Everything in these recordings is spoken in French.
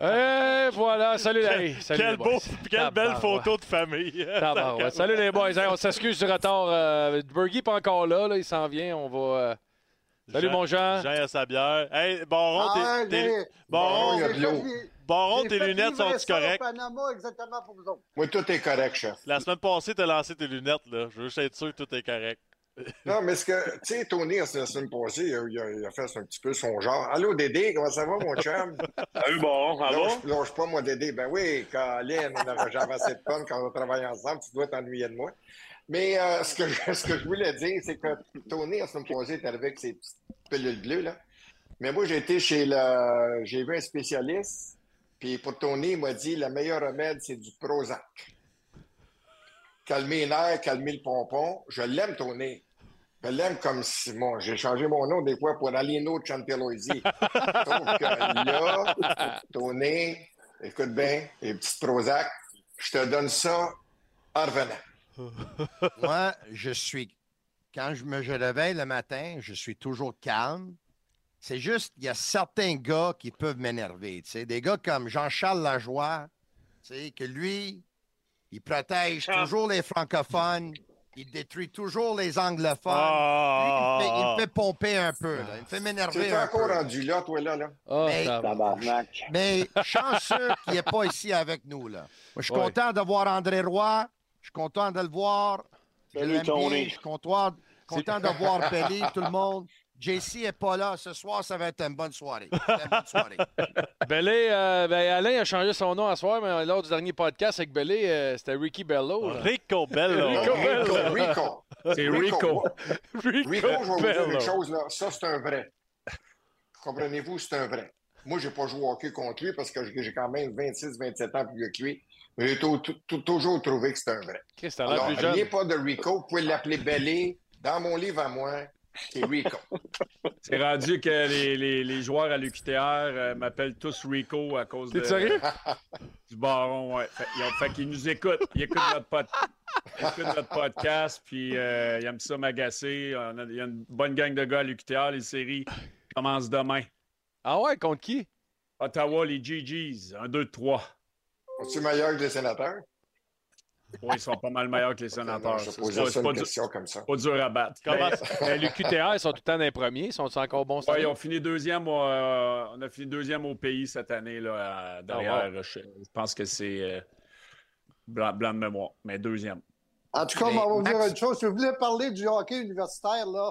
Et voilà, salut Larry. Salut Quel les beau, boys. quelle belle photo de famille. Tabarouette. Salut les boys. Hey, on s'excuse du retard. Euh, Bergie pas encore là, là, il s'en vient. On va. euh, Salut Jean- mon Jean. Jean à sa bière. Hey, Baron, Ah, t'es- j'ai- Baron, tes lunettes sont-tu correctes? Panama exactement pour vous autres. Moi, tout est correct, chef. La semaine passée, t'as lancé tes lunettes, là. Je veux juste être sûr que tout est correct. Non, mais ce que, tu sais, Tony, la semaine passée, il a, il a- il a fait un petit peu son genre. Allô, Dédé, comment ça va, mon chum? Salut, bon, ça va? Lâche, pas, moi, Dédé. Ben oui, Colin, on n'avait jamais assez de fun quand on travaille ensemble. Tu dois t'ennuyer de moi. Mais euh, ce, que je, ce que je voulais dire, c'est que Tony, la semaine passée, est arrivé avec ses petites pilules bleues, là. Mais moi, j'ai été chez le... J'ai vu un spécialiste, puis pour Tony, il m'a dit, le meilleur remède, c'est du Prozac. Calmer les nerfs, calmer le pompon. Je l'aime, Tony. Je l'aime comme si, bon, j'ai changé mon nom des fois pour Alino Chanteloisi. Sauf que là, Tony, écoute bien, les petites Prozac, je te donne ça en revenant. Moi, je suis. Quand je me je réveille le matin, je suis toujours calme. C'est juste, il y a certains gars qui peuvent m'énerver. tu sais. Des gars comme Jean-Charles Lajoie, tu sais, que lui, il protège toujours les francophones, il détruit toujours les anglophones. Ah! Lui, il, me fait, il me fait pomper un peu. là. Il me fait Tu m'énerver es un encore peu. rendu là, toi, là, là? Ah, Mais- tabarnak. Mais chanceux qu'il n'est pas ici avec nous. Là. Moi, je suis Ouais. content de voir André Roy. Je suis content de le voir. Salut. Tony. Je suis content, content de voir Pelly, tout le monde. JC n'est pas là. Ce soir, ça va être une bonne soirée. Une bonne soirée. Bellé, euh, ben, Alain a changé son nom à soir, mais lors du dernier podcast avec Bellé, euh, c'était Ricky Bello. là. Rico Bello. Rico Rico, Rico. C'est Rico. Rico, Rico, je vais vous dire Bello. une chose, là. Ça, c'est un vrai. Comprenez-vous, c'est un vrai. Moi, j'ai pas joué au hockey contre lui parce que j'ai quand même 26, 27 ans plus vieux que lui. Mais j'ai tou- tou- tou- toujours trouvé que c'est un vrai. L'air Alors, plus jeune. rien pas de Rico. Vous pouvez l'appeler Bellé. Dans mon livre à moi, c'est Rico. C'est rendu que les, les, les joueurs à l'UQTR euh, m'appellent tous Rico à cause T'es de, sérieux? du baron. Ouais. Fait, ils ont- fait qu'ils nous écoutent. Ils écoutent notre, pod- ils écoutent notre podcast, puis euh, ils aiment ça m'agacer. On a- Il y a une bonne gang de gars à l'UQTR. Les séries commencent demain. Ah ouais, contre qui? Ottawa, les GGs, 1, 2, 3. Es-tu meilleur que les sénateurs? Oui, ils sont pas mal meilleurs que les sénateurs. Posais pas, ça dur, comme ça. pas dur à battre. Comment Ben, les QTR, ils sont tout le temps dans les premiers. Ils sont encore bons Ouais, ils ont fini deuxième. au- euh, on a fini deuxième au pays cette année là, à- derrière. Ah, je, je pense que c'est euh, blanc, blanc de mémoire, mais deuxième. En tout cas, Mais on va vous dire Max- une chose. Si vous voulez parler du hockey universitaire, là,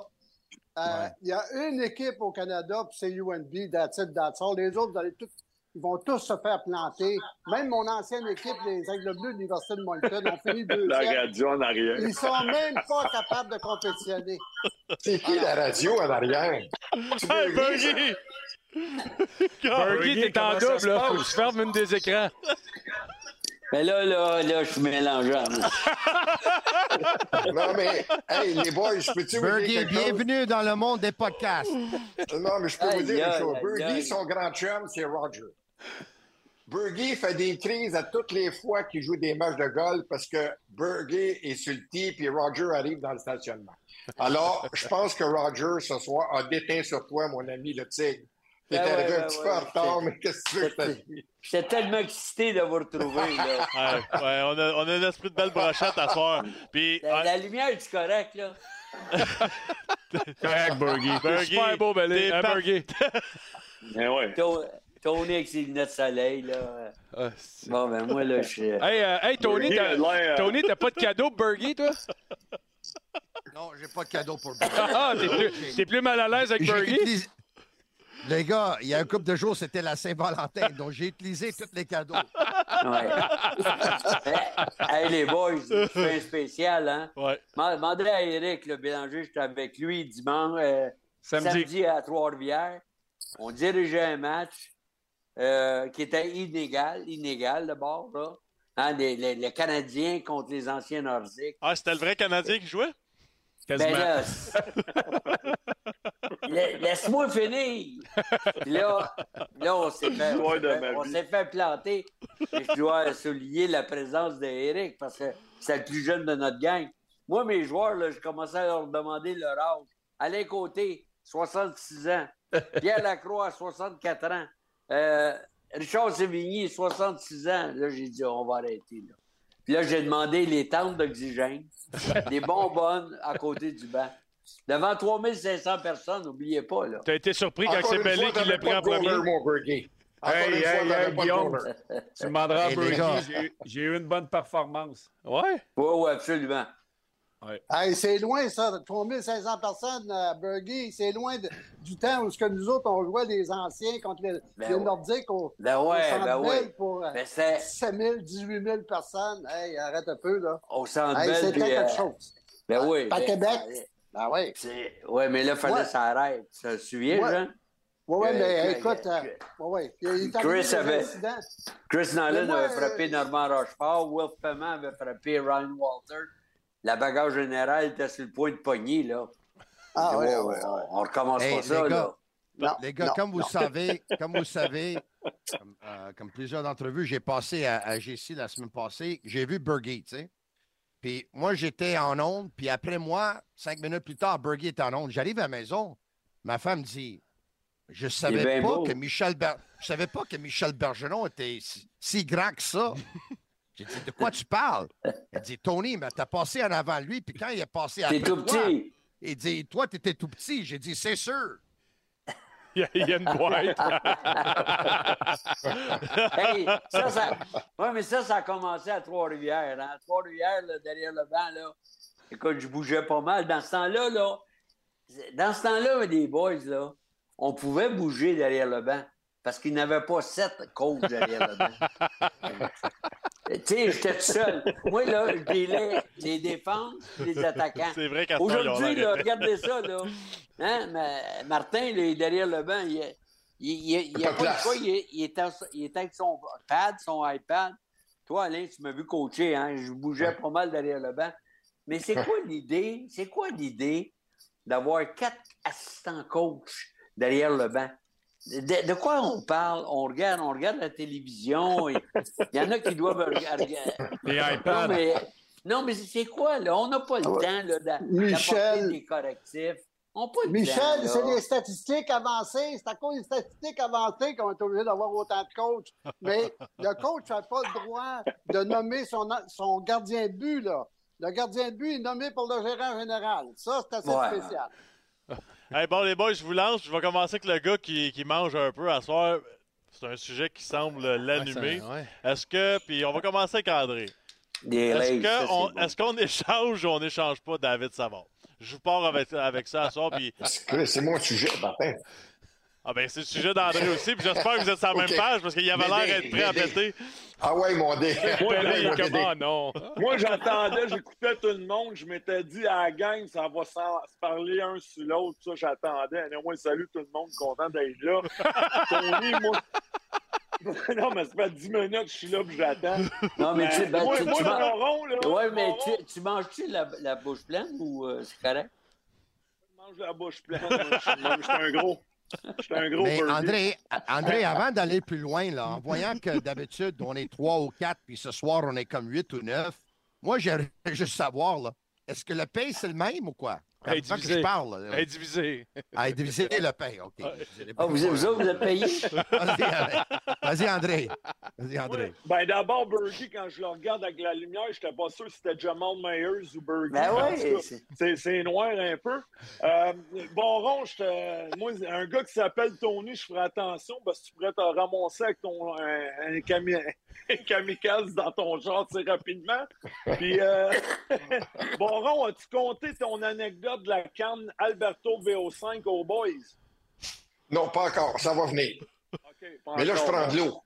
euh, Ouais. il y a une équipe au Canada, puis c'est UNB, that's it, that's all. Les autres, vous allez tous- ils vont tous se faire planter. Même mon ancienne équipe, les Aigles Bleus de l'Université de Moncton, ont fini La deuxième. radio en arrière. Ils sont même pas capables de compétitionner. C'est qui la radio en arrière? Hey? Bergie! Bergie, t'es en double, là. Faut que tu fermes une des écrans. Mais là, là, là, je suis mélangeant. Non, mais, hey, les boys, je peux-tu vous dire Bergie, bienvenue dans le monde des podcasts. Non, mais je peux vous Aïe, dire une chose. Bergie, son grand chum, c'est Roger. Bergie fait des crises à toutes les fois qu'il joue des matchs de golf parce que Bergie est sur le tee puis Roger arrive dans le stationnement. Alors, je pense que Roger, ce soir, a déteint sur toi, mon ami, le tigre. T'es Ben ouais, arrivé un ben petit ouais, peu en retard, c'est- mais qu'est-ce que tu veux que? J'étais tellement excité de vous retrouver. Là. Ouais, ouais, on, a, on a un esprit de belle brochette à soir. Puis, La, ah, la lumière est correcte, là? Correct, Bergie. Bergie, Super beau, Bellé. t'es Hein, Bergie? Eh ouais. To- Tony avec ses lunettes de soleil, là. Ah, c'est- Bon, ben moi, là, je suis... Hey, euh, hey, Tony, t'as euh, Tony, t'as pas de cadeau pour toi? Non, j'ai pas de cadeau pour Bergie. Ah, t'es plus, t'es plus mal à l'aise avec utilisé, Les gars, il y a un couple de jours, c'était la Saint-Valentin, donc j'ai utilisé tous les cadeaux. Ouais. hey, les boys, un spécial, hein? Ouais. M'a- Demandez à Eric, le Bélanger, j'étais avec lui dimanche, euh, Samedi. samedi. à Trois-Rivières. On dirigeait un match euh, qui était inégal, inégal d'abord, là. Hein, les, les- les Canadiens contre les anciens Nordiques. Ah, c'était le vrai Canadien qui jouait? Quasiment. Ben Laisse-moi finir. Puis là, là, on s'est fait, on Histoire s'est de fait- ma on vie. s'est fait planter. Et je dois souligner la présence d'Éric parce que c'est le plus jeune de notre gang. Moi, mes joueurs, là, je commençais à leur demander leur âge. Alain Côté, 66 ans. Pierre Lacroix, 64 ans. Euh, Richard Sévigny, 66 ans. Là, j'ai dit, on va arrêter. Là. Puis là, j'ai demandé les tentes d'oxygène, des bonbonnes à côté du banc. Devant 3500 personnes, n'oubliez pas, là. T'as été surpris quand Encore c'est Pelé qui l'a pris en premier. Hey, hey, fois, hey, Guillaume. Tu demanderas à j'ai eu une bonne performance. Ouais. Oui, oui, absolument. Hey, c'est loin, ça. 3500 personnes à Burgie. C'est loin de- du temps où ce que nous autres, on jouait les anciens contre les, Ben les ouais. Nordiques au, Ben au ouais, Centre ben ouais. pour euh, Ben c'est 7 000, 18 000 personnes. Hey, arrête un peu, là. au centre Hey, c'était puis, euh, quelque chose. Ben oui. À ben, Québec. Ben oui. Ouais, mais là, il fallait Ouais. que ça arrête. Tu te souviens, Ouais. Jean? Oui, oui, Euh, mais euh, écoute, euh, euh, ouais, ouais. Il est Chris avait-. Chris Nolan avait frappé euh, Normand Rochefort. Will Paiement avait frappé Ryan Walter. La bagarre générale était sur le point de pogner, là. Ah, ouais, on, ouais, ouais. on, recommence Hey, pas ça, les gars, là. Non, Les gars, non, comme vous non. savez, comme vous savez, comme, euh, comme plusieurs d'entre vous, j'ai passé à, à GC la semaine passée, j'ai vu Bergie, tu sais. Puis moi, j'étais en onde, puis après moi, cinq minutes plus tard, Bergie est en onde. J'arrive à la maison, ma femme dit Je savais pas beau. que Michel Ber- je savais pas que Michel Bergeron était si, si grand que ça. J'ai dit De quoi tu parles? Elle dit Tony, mais t'as passé en avant lui, puis quand il est passé après T'es tout toi, petit. il dit Toi, t'étais tout petit. J'ai dit C'est sûr. Il y a, une boîte. Hey, ça, ça... Ouais, mais ça, ça a commencé à Trois-Rivières. Hein? À Trois-Rivières, là, derrière le banc, là. Écoute, je bougeais pas mal. Dans ce temps-là, là, dans ce temps-là, les boys, là, on pouvait bouger derrière le banc parce qu'ils n'avaient pas sept coachs derrière le banc. tu sais, j'étais tout seul. Moi, là, je délais les défenses, les attaquants. C'est vrai qu'à Aujourd'hui, là, regardez ça, là. Hein, ma- Martin, là, derrière le banc. Il, est- il, il, il a Pas de. Il, est avec son pad, son iPad. Toi, Alain, tu m'as vu coacher. Hein? Je bougeais pas mal derrière le banc. Mais c'est quoi l'idée? C'est quoi l'idée d'avoir quatre assistants coach derrière le banc? De, de quoi on parle? On regarde, on regarde la télévision. Il y en a qui doivent regarder. Les Non, mais, non, mais c'est quoi, là? On n'a pas le Ah ouais. temps là, Michel. d'apporter des correctifs. On n'a pas le Michel, temps. c'est là. des statistiques avancées. C'est à cause des statistiques avancées qu'on est obligé d'avoir autant de coachs. Mais le coach n'a pas le droit de nommer son, son gardien de but. Là. Le gardien de but est nommé pour le gérant général. Ça, c'est assez Ouais. spécial. Hey, bon, les boys, je vous lance. Je vais commencer avec le gars qui, qui mange un peu à soir. C'est un sujet qui semble l'allumer. Ouais. Est-ce que. Puis on va commencer avec André. Des Est-ce qu'on échange ou on n'échange pas David Savard? Je vous pars avec, avec ça à soir. Puis, C'est c'est mon sujet, Martin. Ah ben, c'est le sujet d'André aussi. Puis j'espère que vous êtes sur la même page parce qu'il avait l'air d'être prêt à péter. Ah ouais, mon dé. Ouais, comment Dédé. non? Moi, j'attendais, j'écoutais tout le monde. Je m'étais dit à la gang, ça va s'en- se parler un sur l'autre. Ça, j'attendais. Et moi, salut tout le monde, content d'être là. Tony, moi. non, mais ça fait 10 minutes que je suis là et j'attends. Non, mais tu, ben, moi, tu, moi, tu le man- rond, là. Ouais, mais rond, tu, tu manges-tu la, la bouche pleine ou euh, c'est correct? je mange la bouche pleine. Je suis un gros. Un gros Mais. André, André, avant d'aller plus loin, là, en voyant que d'habitude, on est trois ou quatre, puis ce soir, on est comme huit ou neuf, moi, j'aimerais juste savoir, là, est-ce que le pain, c'est le même ou quoi? Avant que je parle. là. Indivisé. Ah, le pain, OK. Les Ah, vous, vous autres, vous êtes payés? Vas-y, André. Vas-y, André. Vas-y, André. Ouais. Ben d'abord, Bergie, quand je le regarde avec la lumière, je n'étais pas sûr si c'était Jamal Myers ou Bergie. Ben oui. c'est- noir un peu. Euh, bon, Ron, moi, un gars qui s'appelle Tony, je ferai attention parce que tu pourrais te ramasser avec ton, un, un cami- un kamikaze dans ton genre assez rapidement. Puis, euh, bon, Ron, as-tu compté ton anecdote de la canne Alberto VO5 aux boys? Non, pas encore. Ça va venir. Mais là, je prends de hein. l'eau.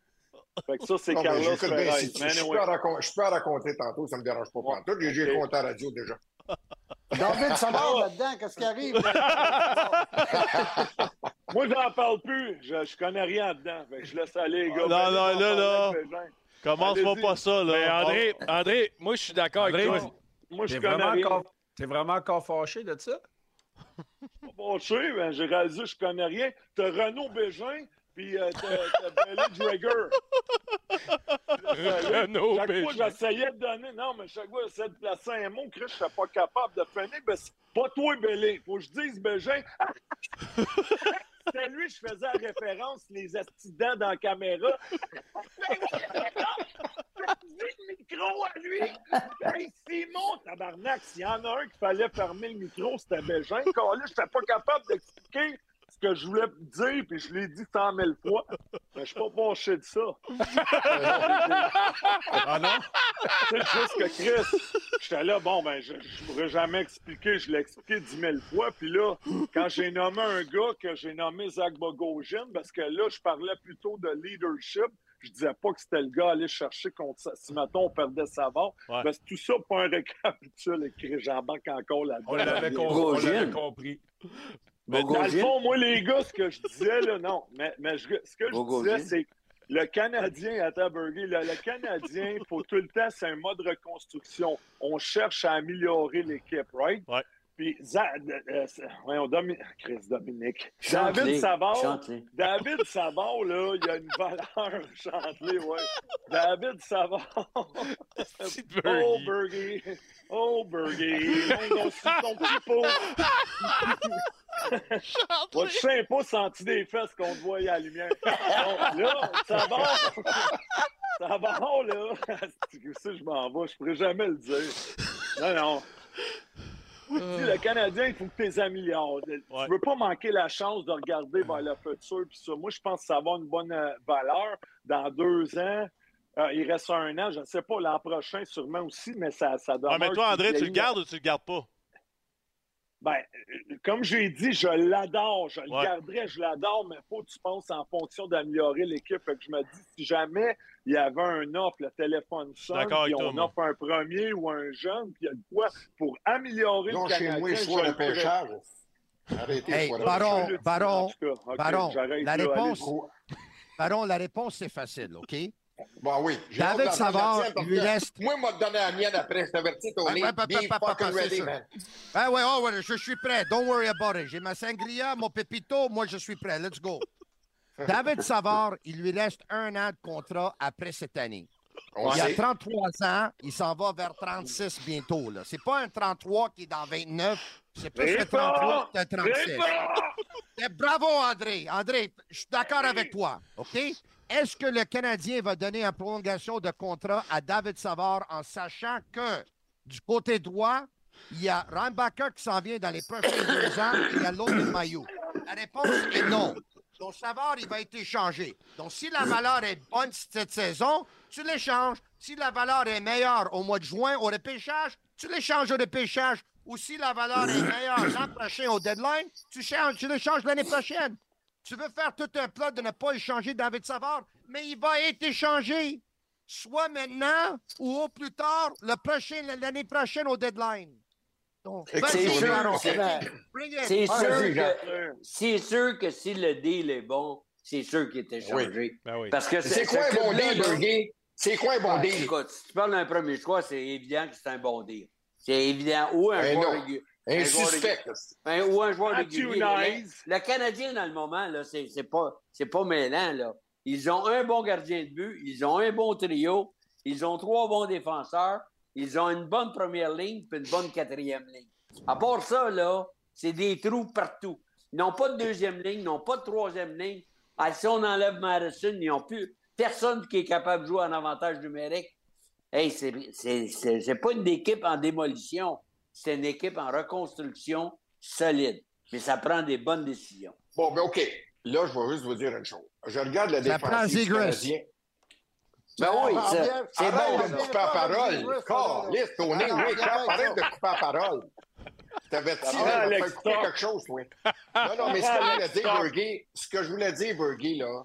Fait que ça, c'est Carlos. Si je, peux anyway. en racon- je peux en raconter tantôt, ça me dérange pas. Ouais. tout. J'ai j'ai Ok. compté à la radio déjà. David Savard là-dedans, qu'est-ce qui arrive? Moi, j'en parle plus. Je, je connais rien dedans. Fait que je laisse aller les gars. Non, Ben, non, là, là. Commence-moi pas ça, là. Mais André, André, moi, je suis d'accord avec toi. Moi, je connais vraiment, rien. encore... t'es vraiment encore fâché de ça? Je sais, ben, j'ai réalisé, je connais rien. T'as Renaud Bégin, puis euh, t'as t'as Billy Drager. Renaud chaque Bégin. fois, j'essayais de donner. Non, mais chaque fois, j'essayais de placer un mot. Chris, je suis pas capable de finir. Ben, c'est pas toi, Billy. Faut que je dise Bégin. C'était lui, je faisais la référence, les accidents dans la caméra. le micro à lui. Hey, Simon, tabarnak, s'il y en a un qu'il fallait fermer le micro, c'était Bégin. Là, j'étais pas capable d'expliquer ce que je voulais dire, puis je l'ai dit cent mille fois. Mais je suis pas penché de ça. Ah non? C'est juste que Chris, j'étais là, bon, ben, je, je pourrais jamais expliquer, je l'ai expliqué dix mille fois. Puis là, quand j'ai nommé un gars que j'ai nommé Zach Bogosian, parce que là, je parlais plutôt de leadership, je disais pas que c'était le gars à aller chercher contre ça. Si, mettons, on perdait Savard, Ouais. ben, c'est tout ça pour un récapitule, écrit j'embarque encore là-dedans. On l'avait compris. Mais dans le fond, moi, les gars, ce que je disais, là, non. Mais, mais je- ce que je disais, c'est que le Canadien, à Tabergy, le, le Canadien, faut tout le temps, c'est un mode reconstruction. On cherche à améliorer l'équipe, right? Ouais. Puis, euh, euh, voyons, Domi- Chris Dominique. Chante-les, David Savard, chante-les. David Savard, là, il a une valeur, chante-les, ouais. David Savard. Oh. Bergie. Oh, aussi ton petit pot. Moi, je sais pas senti des fesses qu'on te voyait à la lumière. Donc, là, ça va. Ça va, là. Ça, je m'en vais. Je pourrais jamais le dire. Non, non. Moi, je dis, le Canadien, il faut que tu les améliores. Ouais. Tu veux pas manquer la chance de regarder vers le futur. Puis ça, moi, je pense que ça va avoir une bonne euh, valeur. Dans deux ans, euh, il reste un an, je ne sais pas, l'an prochain sûrement aussi, mais ça, ça Ah, mais toi, André, tu le gardes ou tu le gardes pas? Ben, euh, comme j'ai dit, je l'adore. Je le garderai, je l'adore, mais il faut que tu penses en fonction d'améliorer l'équipe. Fait que je me dis, si jamais il y avait un offre, le téléphone sonne, puis toi, on moi. offre un premier ou un jeune, puis il y a de quoi pour améliorer Non, le chez Canadien. moi, sois le pêchage. Arrêtez, Hey, je sois le Baron. Baron, Baron, j'arrête la réponse-. Baron, la réponse, c'est facile, OK? Bon, oui. J'ai David d'entendre Savard, lui reste- Moi, m'a donné la mienne après. Je t'avertis, Tony. Ah ouais, oh, ouais, je suis prêt. Don't worry about it. J'ai ma sangria, mon pépito, moi je suis prêt. Let's go. David Savard, il lui reste un an de contrat après cette année. On il a sait. 33 ans, il s'en va vers 36 bientôt. Là. C'est pas un 33 qui est dans 29, c'est plus un Réponds! 33 que 36. Eh, Bravo, André. André, je suis d'accord avec toi. OK? Est-ce que le Canadien va donner une prolongation de contrat à David Savard en sachant que du côté droit, il y a Reinbacher qui s'en vient dans les prochains deux ans et il y a l'autre de Maillot? La réponse est non. Donc, Savard, il va être échangé. Donc, si la valeur est bonne cette saison, tu l'échanges. Si la valeur est meilleure au mois de juin au repêchage, tu l'échanges au repêchage. Ou si la valeur est meilleure l'an prochain au deadline, tu, changes, tu l'échanges l'année prochaine. Tu veux faire tout un plat de ne pas échanger David Savard, mais il va être échangé. Soit maintenant ou au plus tard, l'année prochaine au deadline. Donc, C'est sûr, c'est- Ah, sûr que c'est sûr que si le deal est bon, c'est sûr qu'il est échangé. Ben oui. Parce que C'est quoi un ce bon deal, Bergé? C'est quoi un bon Ouais, deal? Écoute, si tu parles d'un premier choix, c'est évident que c'est un bon deal. C'est évident. Ou un Ben joueur régulier. Un joueur suspect. Un- ou un joueur régulier. Le, Canadien, dans le moment, là, c'est, c'est pas, c'est pas mêlant, là. Ils ont un bon gardien de but, ils ont un bon trio, ils ont trois bons défenseurs, ils ont une bonne première ligne puis une bonne quatrième ligne. À part ça, là, c'est des trous partout. Ils n'ont pas de deuxième ligne, ils n'ont pas de troisième ligne. Ah, si on enlève Madison, ils n'ont plus personne qui est capable de jouer en avantage numérique. Hey, c'est, c'est, c'est, c'est pas une équipe en démolition, c'est une équipe en reconstruction solide. Mais ça prend des bonnes décisions. Bon, ben OK. Là, je vais juste vous dire une chose. Je regarde la Ça défensive. Ben oui, Ah, c'est Arrête bon. de me couper la parole. Tony, Ah, non, oui, avec arrête de couper la parole. T'avertis, prend là, écouter Stock. quelque chose, toi. Non, non, mais ce que je voulais dire, Bergie, ce que je voulais dire, Bergie, là,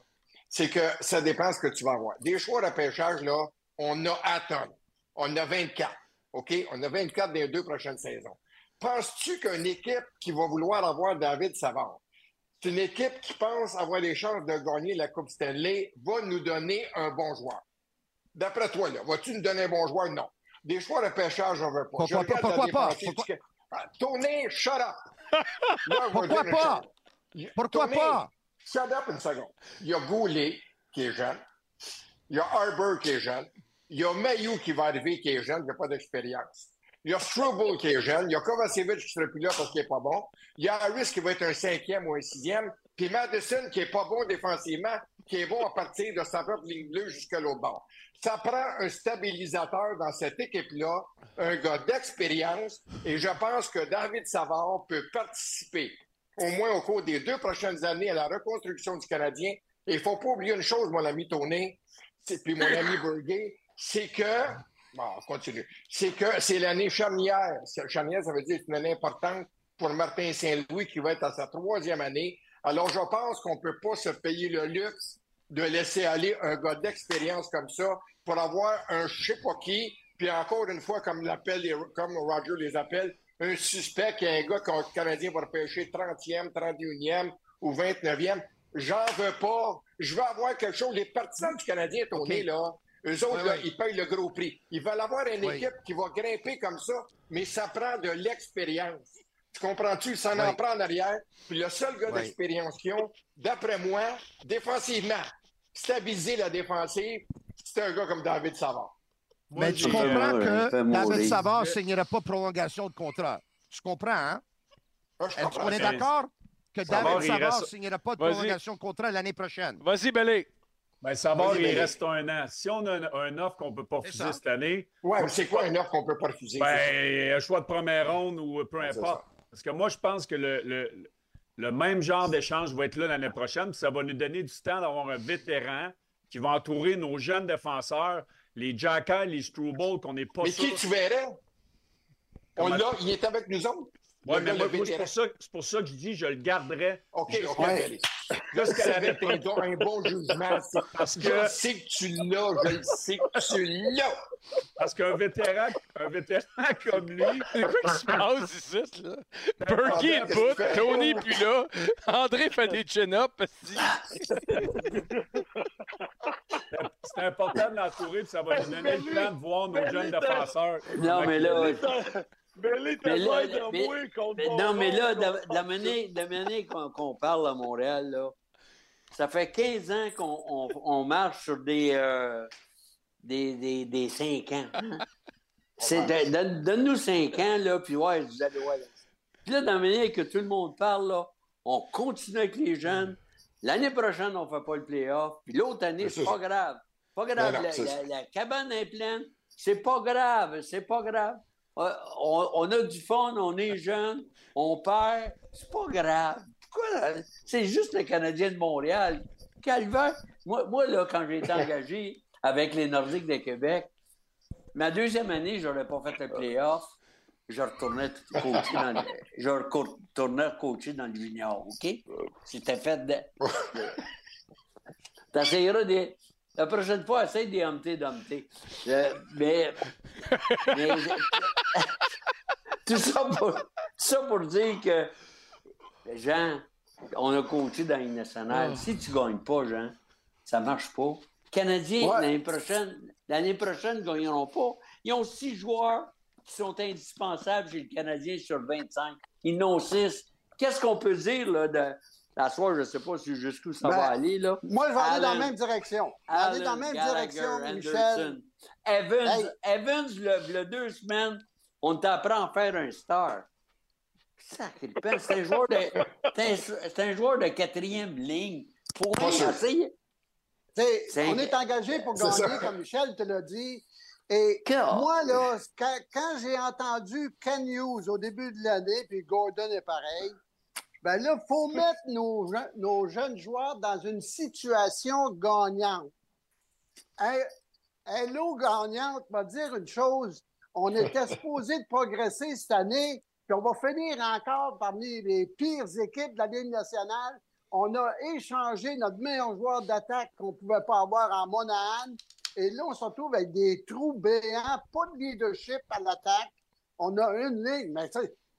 c'est que ça dépend ce que tu vas avoir. Des choix de pêchage, là, on a à tonnes. On a 24. OK? On a 24 dans les deux prochaines saisons. Penses-tu qu'une équipe qui va vouloir avoir David Savard, c'est une équipe qui pense avoir des chances de gagner la Coupe Stanley, va nous donner un bon joueur? D'après toi, là, vas-tu nous donner un bon joueur? Non. Des choix de pêchage, on veut pas. Pourquoi pas? Pourquoi pas? défensive Pourquoi- du- Ah, Tony, shut up! Là, Pourquoi dire pas? Pourquoi Tony, pas? Shut up une seconde. Il y a Goulet qui est jeune. Il y a Harbour qui est jeune. Il y a Mayou qui va arriver qui est jeune, qui n'a pas d'expérience. Il y a Struble qui est jeune. Il y a Kovacevic qui ne sera plus là parce qu'il n'est pas bon. Il y a Harris qui va être un cinquième ou un sixième. Puis Madison qui n'est pas bon défensivement, qui est bon à partir de sa propre ligne bleue jusqu'à l'autre bord. Ça prend un stabilisateur dans cette équipe-là, un gars d'expérience, et je pense que David Savard peut participer au moins au cours des deux prochaines années à la reconstruction du Canadien. Et il faut pas oublier une chose, mon ami Tony, c'est- puis mon ami Berger, c'est que, bon, on continue, c'est que c'est l'année charnière. Charnière, ça veut dire que c'est une année importante pour Martin Saint-Louis qui va être à sa troisième année. Alors, je pense qu'on ne peut pas se payer le luxe de laisser aller un gars d'expérience comme ça pour avoir un je sais pas qui, puis encore une fois, comme, l'appelle les- comme Roger les appelle, un suspect qui est un gars le Canadien va repêcher 30e, 31e ou 29e. J'en veux pas. Je veux avoir quelque chose. Les partisans du Canadien, Tony, OK. là, eux autres, Oui, là, oui. ils payent le gros prix. Ils veulent avoir une Oui. équipe qui va grimper comme ça, mais ça prend de l'expérience. Tu comprends-tu? Ça en Oui. prend en arrière. Puis le seul gars Oui. d'expérience qu'ils ont, d'après moi, défensivement, stabiliser la défensive, c'est un gars comme David Savard. Moi, Mais tu comprends que David. Savard ne signerait pas prolongation de contrat. Tu comprends, hein? Ah, comprends qu'on est d'accord que Savard, David Savard ne reste- signera pas de prolongation de contrat l'année prochaine? Vas-y, Belé. Ben, Savard, il reste un an. Si on a un, un offre qu'on ne peut pas refuser cette année, Ouais, mais c'est quoi une offre qu'on peut pas refuser? ben, un choix de première ronde ou peu importe. Parce que moi, je pense que le, le- le même genre d'échange va être là l'année prochaine. puis Ça va nous donner du temps d'avoir un vétéran qui va entourer nos jeunes défenseurs, les Jackal, les Struble, qu'on n'est pas mais sûr. qui tu verrais? On l'a, il est avec nous autres. Le mais moi, c'est pour, ça- c'est pour ça que je dis je le garderai OK, OK, jusqu'à l'année va être un, bon jugement. Parce Je que- sais que tu l'as, je le sais que tu l'as. Parce qu'un vétéran, un vétéran comme lui, C'est quoi qui se passe ici, là? Berkey est bout, que tu fais? Tony est plus là, André fait des chin-ups. c'est important de l'entourer, puis ça va nous donner le temps de voir nos jeunes défenseurs. Non, mais là, Belly, Mais là, l'air de mais- moi contre mais mon non, mais là, de, la manière, qu'on parle à Montréal, là, ça fait 15 ans qu'on on, on marche sur des, euh, des, des, des 5 ans. hein. Donne-nous 5 ans, là, puis ouais, vous allez voir. Puis là, dans la manière que tout le monde parle, là, on continue avec les jeunes. L'année prochaine, on ne fait pas le playoff. Puis l'autre année, c'est pas grave. Pas grave. Non, non, la, la cabane est pleine. C'est pas grave. C'est pas grave. On, on a du fun, on est jeune, on perd. C'est pas grave. Pourquoi? euh, C'est juste le Canadien de Montréal. Calvaire. Moi, moi là, quand j'ai été engagé avec les Nordiques de Québec, ma deuxième année, je n'aurais pas fait le playoff. Je retournais coacher dans le, je retournais coacher dans le junior, OK? C'était fait de... T'essayeras des... La prochaine fois, essaye des humptés d'humptés. Euh, mais... mais- tout, ça pour, tout ça pour dire que, Jean, on a coaché dans une nationale. Si tu gagnes pas, Jean, ça marche pas. Canadiens, Ouais. l'année prochaine, l'année prochaine, ne gagneront pas. Ils ont six joueurs qui sont indispensables chez le Canadien sur 25. Ils en ont six. Qu'est-ce qu'on peut dire là, de. À soir, je ne sais pas si jusqu'où ça Ben, va aller. Là. Moi, je vais aller dans la même direction. Je vais aller dans la même Gallagher, direction, Michel. Anderson. Evans, Hey. Evans le, le deux semaines, on t'apprend à faire un star. C'est un, joueur de- c'est un, c'est un joueur de quatrième ligne. Essayer. Sais, C'est- on est engagé pour gagner, ça. comme Michel te l'a dit. Et Que- moi, là, quand, quand j'ai entendu Ken Hughes au début de l'année, puis Gordon est pareil, ben là, il faut mettre nos, je- nos jeunes joueurs dans une situation gagnante. Lot gagnante va dire une chose. On était supposé de progresser cette année, puis on va finir encore parmi les pires équipes de la Ligue nationale. On a échangé notre meilleur joueur d'attaque qu'on ne pouvait pas avoir en Monahan. Et là, on se retrouve avec des trous béants, pas de leadership à l'attaque. On a une ligne, mais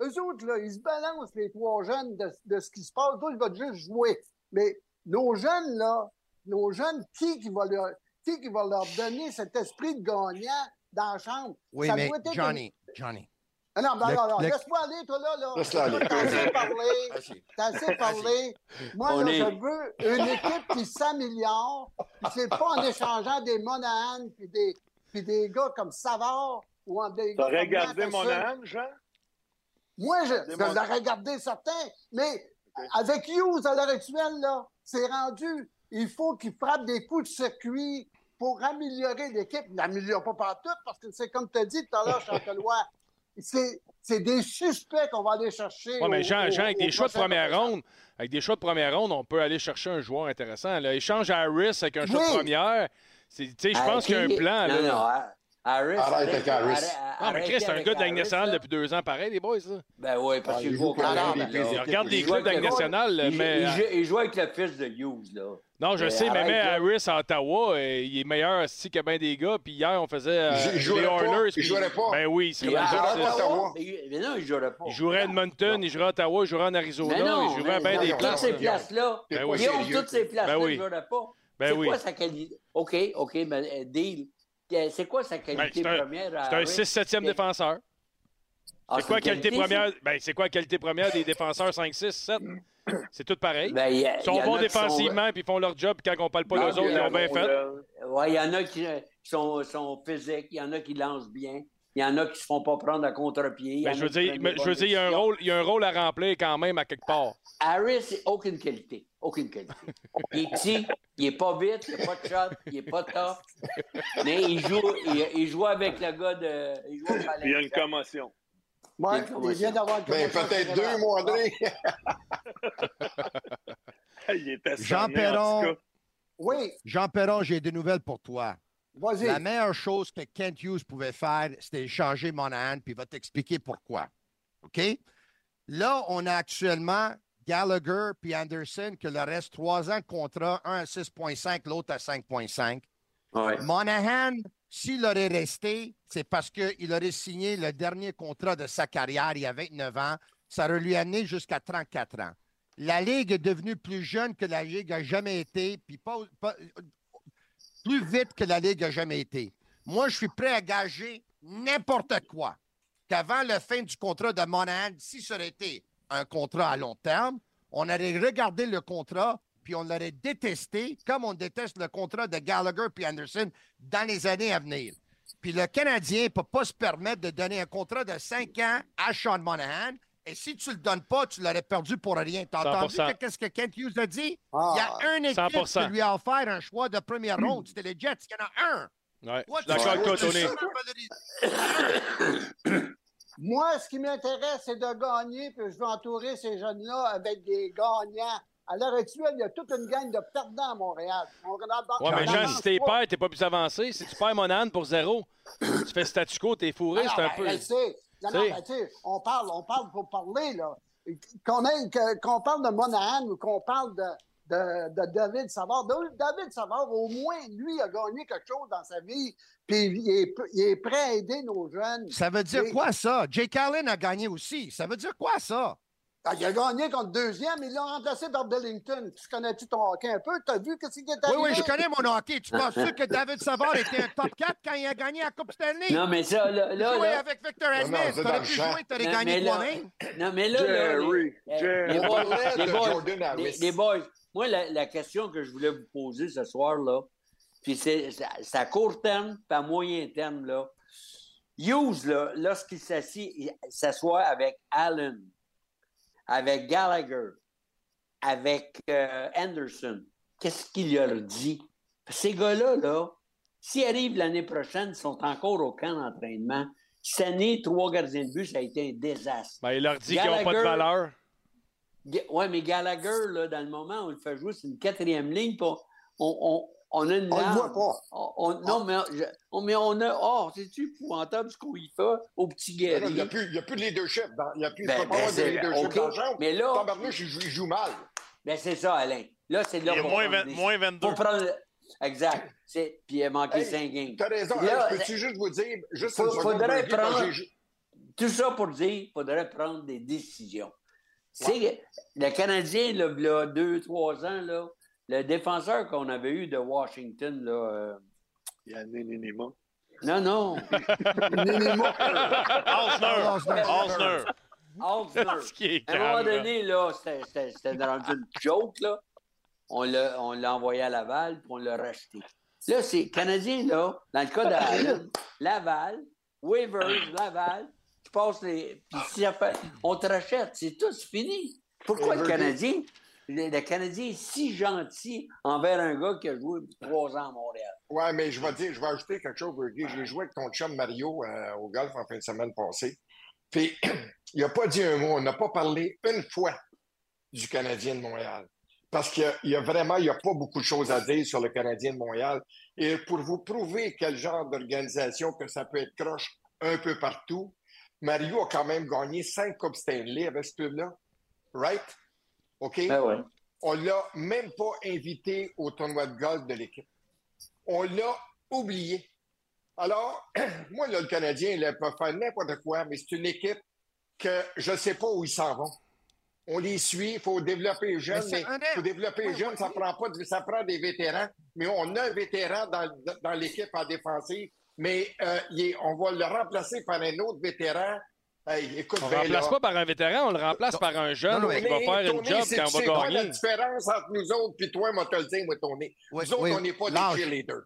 eux autres, là, ils se balancent, les trois jeunes, de, ce qui se passe. D'autres, ils vont juste jouer. Mais nos jeunes, là, nos jeunes, qui, qui, qui va leur donner cet esprit de gagnant? Dans la chambre? Oui, Ça mais doit être Johnny, Johnny. Ah non, non, Le- non, non, le- laisse-moi aller, toi, là. là. Laisse-la aller. T'as assez parlé. Vas-y. T'as assez parlé. Moi, On là, est- je veux une équipe qui s'améliore. Puis c'est pas en échangeant des Monahan puis des, puis des gars comme Savard ou en des gars T'aurais comme regardé. Monahan, Jean? Moi, je, je regardé certains, mais avec Hughes à l'heure actuelle, là, c'est rendu. Il faut qu'il frappe des coups de circuit pour améliorer l'équipe. Il n'améliore pas partout parce que c'est comme tu as dit tout à l'heure, Chantelois. C'est, c'est des suspects qu'on va aller chercher. Oui, mais au- Jean, au- Jean, avec au des choix de première ronde, avec des choix de première ronde, on peut aller chercher un joueur intéressant. Là. Échange à Harris avec un choix Oui. de première. c'est- tu sais, Je pense qu'il y a un plan. Non, là. non, Har- Harris. Arrête avec Harris. Ah, mais Chris, c'est un gars de la nationale depuis deux ans, pareil, les boys. Là. Ben oui, parce Ah, qu'il il joue au. Regarde les clubs de la nationale, Il, mais. il euh, joue, il joue avec le fils de Hughes, là. Non, je Mais sais, mais. Harris à Ottawa, euh, il est meilleur si que bien des gars. Puis hier, on faisait euh, Il jouerait les Oilers. il jouerait pas. Ben oui, il serait. Ottawa. mais, non, il jouerait pas. Il jouerait à Edmonton, il jouerait à Ottawa, il jouerait en Arizona, il jouerait à bien des toutes places. ces là. places-là. T'es Ben oui. Guillaume, toutes ces places-là, Ben oui. il jouerait pas. Ben c'est oui. quoi sa qualité? OK, OK, mais deal. Euh, C'est quoi sa qualité Ben, un- première? à C'est un Harris? 6-7e Et- défenseur. Ah, C'est quoi la qualité première? Ben, c'est quoi qualité première des défenseurs 5, 6, 7? C'est tout pareil. Ben, a- Ils sont bons qui sont- défensivement, puis ils font leur job, puis quand on parle pas d'eux autres, ils ont bien euh, fait. Ouais, il y en a qui euh, sont, sont physiques, il y en a qui lancent bien, il y en a qui se font pas prendre à contre-pied. Ben, en je veux dire, je veux il y a un rôle, il y a un rôle à remplir quand même à quelque part. Harris, aucune qualité. Aucune qualité. Il est petit, il est pas vite, il n'a pas de shot, il est pas tough. Mais il joue, il, il joue avec le gars de. Il joue y a une commotion. Ouais, Il vient d'avoir une Ben, peut-être deux, André. Il était Jean Perron. Oui, Jean Perron, j'ai des nouvelles pour toi. vas-y. La meilleure chose que Kent Hughes pouvait faire, c'était échanger Monahan, puis il va t'expliquer pourquoi. OK? Là, on a actuellement Gallagher puis Anderson qui leur reste trois ans de contrat, un à 6,5, l'autre à 5,5. Ouais. Monahan, s'il aurait resté, c'est parce qu'il aurait signé le dernier contrat de sa carrière il y a 29 ans. Ça aurait lui amené jusqu'à 34 ans. La Ligue est devenue plus jeune que la Ligue a jamais été, puis pas, pas- plus vite que la Ligue a jamais été. Moi, je suis prêt à gager n'importe quoi qu'avant la fin du contrat de Monahan, si ça aurait été un contrat à long terme, on aurait regardé le contrat, puis on l'aurait détesté, comme on déteste le contrat de Gallagher puis Anderson dans les années à venir. Puis le Canadien ne peut pas se permettre de donner un contrat de 5 ans à Sean Monahan. Et si tu ne le donnes pas, tu l'aurais perdu pour rien. T'as entendu 100%. que- qu'est-ce que Kent Hughes a dit? Ah, Il y a un équipe 100%. qui lui a offert un choix de première ronde. C'était les Jets. Il y en a un. Ouais. Toi, Je suis d'accord avec toi, tu- Tony. Moi, ce qui m'intéresse, c'est de gagner, puis je veux entourer ces jeunes-là avec des gagnants. À l'heure actuelle, il y a toute une gang de perdants à Montréal. On regarde- Ouais, mais Jean, si t'es père, t'es pas plus avancé. Si tu perds Monahan pour zéro, tu fais statu quo, t'es fourré, Ah c'est un ben, peu. Non, non, ben, on parle, on parle pour parler, là. Qu'on qu'on parle de Monahan ou qu'on parle de, de, de David Savard. David Savard, au moins, lui, a gagné quelque chose dans sa vie, puis il est, il est prêt à aider nos jeunes. Ça veut dire quoi, ça? Jake Allen a gagné aussi. Ça veut dire quoi, ça? Ah, il a gagné contre deuxième, ils l'ont remplacé par Bellington. Tu connais-tu ton hockey un peu? T'as vu qu'est-ce qui est Oui, arrivé? oui, je connais mon hockey. Tu penses que David Savard était un top 4 quand il a gagné la Coupe Stanley? Non, mais ça, là. là, Jouer là- avec Victor c'est dans T'aurais le pu jouer, t'aurais gagné mais là- toi-même. Non, mais là, là, Jerry, les, Jerry. les boys, les boys, Moi, la, la question que je voulais vous poser ce soir, là, puis c'est à court terme, pas à moyen terme, là. Hughes, là, lorsqu'il s'assoit avec Allen, avec Gallagher, avec euh, Anderson, qu'est-ce qu'il leur dit? Ces gars-là, là, s'ils arrivent l'année prochaine, ils sont encore au camp d'entraînement. Cette année, trois gardiens de but, ça a été un désastre. Ben, il leur dit qu'ils n'ont pas de valeur. Ouais, mais Gallagher, là, dans le moment, on le fait jouer, c'est une quatrième ligne. On, on, On a une On le voit pas. On- on- non, mais, je- on, mais on a. Oh, c'est-tu épouvantable ce qu'on y fait au petit Ben là, Il guerrier? n'y a, plus- il y a plus de leadership. Il y a plus, Ben, il pas ben, de c'est- leadership OK. dans. Mais là- Tabarnouche, il joue, il joue mal. Ben, c'est ça, Alain. Là, c'est là Il est qu'on moins, prend vingt- des- moins 22. Faut prendre. Exact. C'est- Puis il a manqué Hey, 5 games. T'as raison. Là, Hey, peux-tu juste vous dire, juste Faut- faudrait prendre- Tout ça pour dire qu'il faudrait prendre des décisions. Tu sais, le Canadien, là, il y a deux, trois ans, là, le défenseur qu'on avait eu de Washington, là, euh, Il y a un Nénéma. non, non, Nénéma. À un moment donné, là, c'était- rendu une joke, là. On l'a envoyé à Laval, puis on l'a racheté. Là, c'est Canadien, là, dans le cas d'Allen, Laval, Waivers, Laval, tu passes les. Puis si ça fait- on te rachète, c'est tout, c'est fini. Pourquoi le Canadien, le, le Canadien est si gentil envers un gars qui a joué trois ans à Montréal? Ouais, mais je vais dire, je vais ajouter quelque chose, Berger. J'ai joué avec ton chum Mario euh, au golf en fin de semaine passée. Puis, il n'a pas dit un mot. On n'a pas parlé une fois du Canadien de Montréal. Parce qu'il y a vraiment, il n'y a pas beaucoup de choses à dire sur le Canadien de Montréal. Et pour vous prouver quel genre d'organisation que ça peut être croche un peu partout, Mario a quand même gagné cinq Coupes Stanley avec ce club-là. Right? OK? Ben ouais. On l'a même pas invité au tournoi de golf de l'équipe. On l'a oublié. Alors, moi, là, le Canadien, il peut faire n'importe quoi, mais c'est une équipe que je ne sais pas où ils s'en vont. On les suit, il faut développer les jeunes, Mais mais faut développer les jeunes, ça prend pas de- ça prend des vétérans, mais on a un vétéran dans, dans l'équipe en défensive, mais euh, il est- on va le remplacer par un autre vétéran. Hey, écoute, On ne bien, remplace là. pas par un vétéran, on le remplace par un jeune Non, non, qui va faire une job c'est- quand on c'est va quoi la gagner. différence entre nous autres puis toi, moi, te le dire, moi, Tony. Oui, nous autres, oui, on n'est pas des cheerleaders.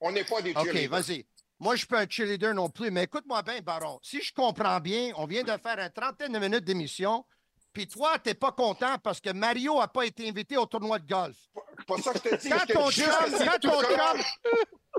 On n'est pas des OK, cheerleaders. vas-y. Moi, je suis pas un cheerleader non plus, mais écoute-moi bien, Baron. Si je comprends bien, on vient de faire une trentaine de minutes d'émission, puis toi, tu n'es pas content parce que Mario n'a pas été invité au tournoi de golf. C'est pas ça que je te dis. Quand ton chum, quand ton chum,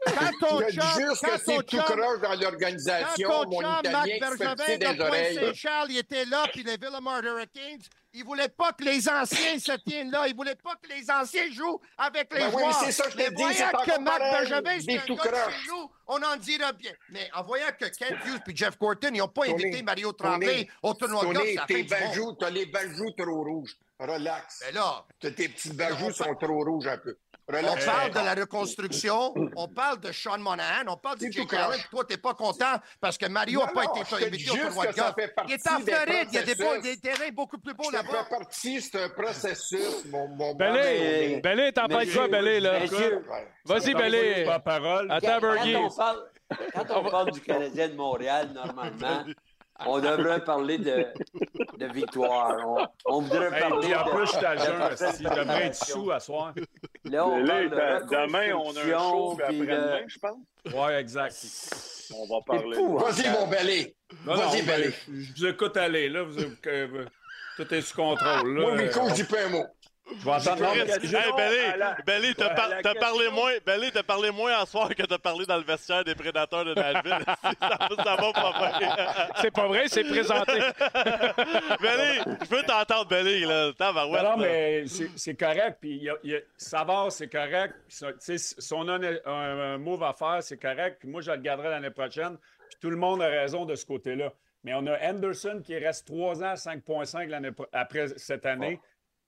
quand ton chum, juste quand que c'est tout croche dans quand l'organisation. ton Mon Italien Bergevin des oreilles. Pointe-Saint-Charles, il était là, puis les Villemar Hurricanes, ils voulaient pas que les anciens se tiennent là. Ils voulaient pas que les anciens jouent avec les Ben oui, mais joueurs. c'est ça que je te Mais dis, c'est voyant encore que Marc des c'est un tout chez nous, on en dira bien. Mais en voyant que Kent Hughes et Jeff Gorton, ils n'ont pas Tony, invité Mario Tremblay Tony, au tournoi de golf, tes bajoux, t'as les bajoux trop rouges. Relax. Mais là, T'as Tes petits bajoux sont trop rouges un peu. On parle de la reconstruction, on parle de Sean Monahan, on parle de Allen, puis toi, t'es pas content parce que Mario n'a pas non, été invité au juste tournoi de ça golf. Il est en Floride, il y a des, beaux- processus. des terrains beaucoup plus beaux Ça là-bas. fait partie, c'est un processus, mon, mon Belé, Belé, t'en parles de quoi, Belé, là? Vas-y, Belé. Pas parole. Attends, Quand, Bergie. on parle, quand on parle du Canadien de Montréal, normalement, on devrait parler de, de victoire. On, on voudrait Hey, parler puis en de... plus, je suis à de jeun. parfaite Si j'aimerais être préparation. sous à soir. Là, on Là, parle de demain, on a un show, puis après-demain, je pense. Ouais, exact. On va parler. Épouvantable. Vas-y, mon non, Vas-y, ben, Belé. je vous écoute aller, là. Vous, euh, tout est sous contrôle, là. Moi, Miko, Euh, je dis pas un mot. Je vais la- Belé, t'as parlé moins, Belé, t'as parlé moins à soir que t'as parlé dans le vestiaire des prédateurs de Nashville. ça, ça va pas bien. C'est pas vrai, c'est présenté. Belé, je veux t'entendre, Belé, là. Tabarouette, Non, non, là. mais c'est correct. Puis y a, il y a- Savard, c'est correct. Si on a un, un- un move à faire, c'est correct. Puis moi, je le garderai l'année prochaine. Puis tout le monde a raison de ce côté-là. Mais on a Anderson qui reste 3 ans à 5,5 l'année pro- après cette année.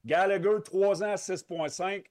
Gallagher, 3 ans à 6,5.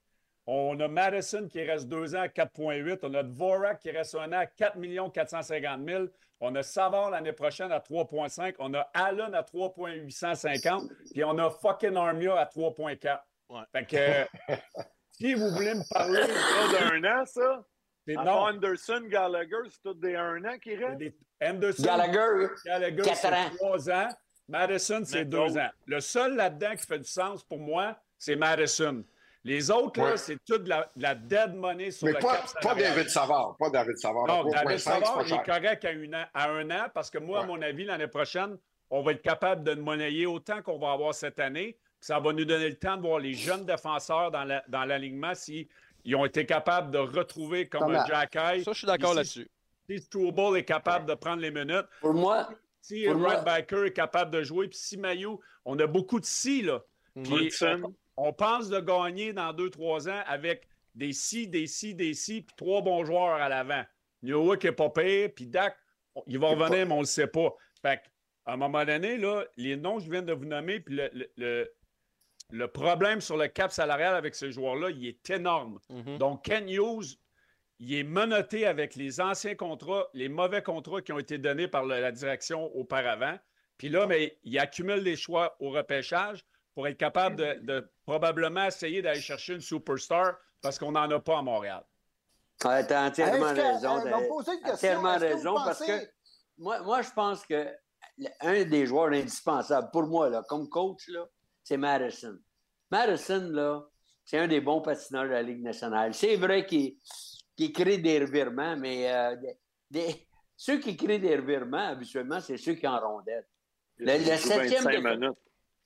On a Madison qui reste 2 ans à 4,8. On a Dvorak qui reste un an à 4 450 000. On a Savard l'année prochaine à 3,5. On a Allen à 3,850. Puis on a fucking Armia à 3,4. Ouais. Fait que si vous voulez me parler, d'un an, ça? non. Anderson, Gallagher, c'est tous des un an qui restent? Anderson, Gallagher, Gallagher, Quatre c'est ans. 3 ans. Madison, c'est Mais 2 l'autre- ans. Le seul là-dedans qui fait du sens pour moi, c'est Madison. Les autres, là, c'est toute de la, de la dead money sur Mais le pas, cap pas. David Savard. Pas David Savard. Non, 3,5, David c'est Savard, il est correct à, une an, à un an parce que moi, à mon avis, l'année prochaine, on va être capable de monnayer autant qu'on va avoir cette année. Ça va nous donner le temps de voir les jeunes défenseurs dans la- dans l'alignement s'ils ils ont été capables de retrouver comme Thomas. un Jack Eye. Ça, je suis d'accord là-dessus. Si Struble est capable de prendre les minutes, pour moi, si Pour moi- Red Baker est capable de jouer, puis si Mayo, on a beaucoup de si, là. Puis Hudson. on, pense de gagner dans deux, trois ans avec des si, des si, des si, puis trois bons joueurs à l'avant. Newhook est pas pire, puis Dak, on- il va revenir, mais on le sait pas. Fait que, à un moment donné, là, les noms que je viens de vous nommer, puis le, le- le- le problème sur le cap salarial avec ces joueurs-là, il est énorme. Mhm. Donc, Ken Hughes, il est menotté avec les anciens contrats, les mauvais contrats qui ont été donnés par la direction auparavant. Puis là, mais il accumule les choix au repêchage pour être capable de, de probablement essayer d'aller chercher une superstar parce qu'on n'en a pas à Montréal. Ouais, t'as entièrement Est-ce que- raison. poser une question. entièrement que raison parce que moi, moi, je pense que un des joueurs indispensables pour moi, là, comme coach, là, c'est Madison. Madison, là, c'est un des bons patineurs de la Ligue nationale. C'est vrai qu'il qu'il crée des revirements, mais euh, des- des- ceux qui créent des revirements, habituellement, c'est ceux qui en rondellent. Le, septième 25 défe- minutes.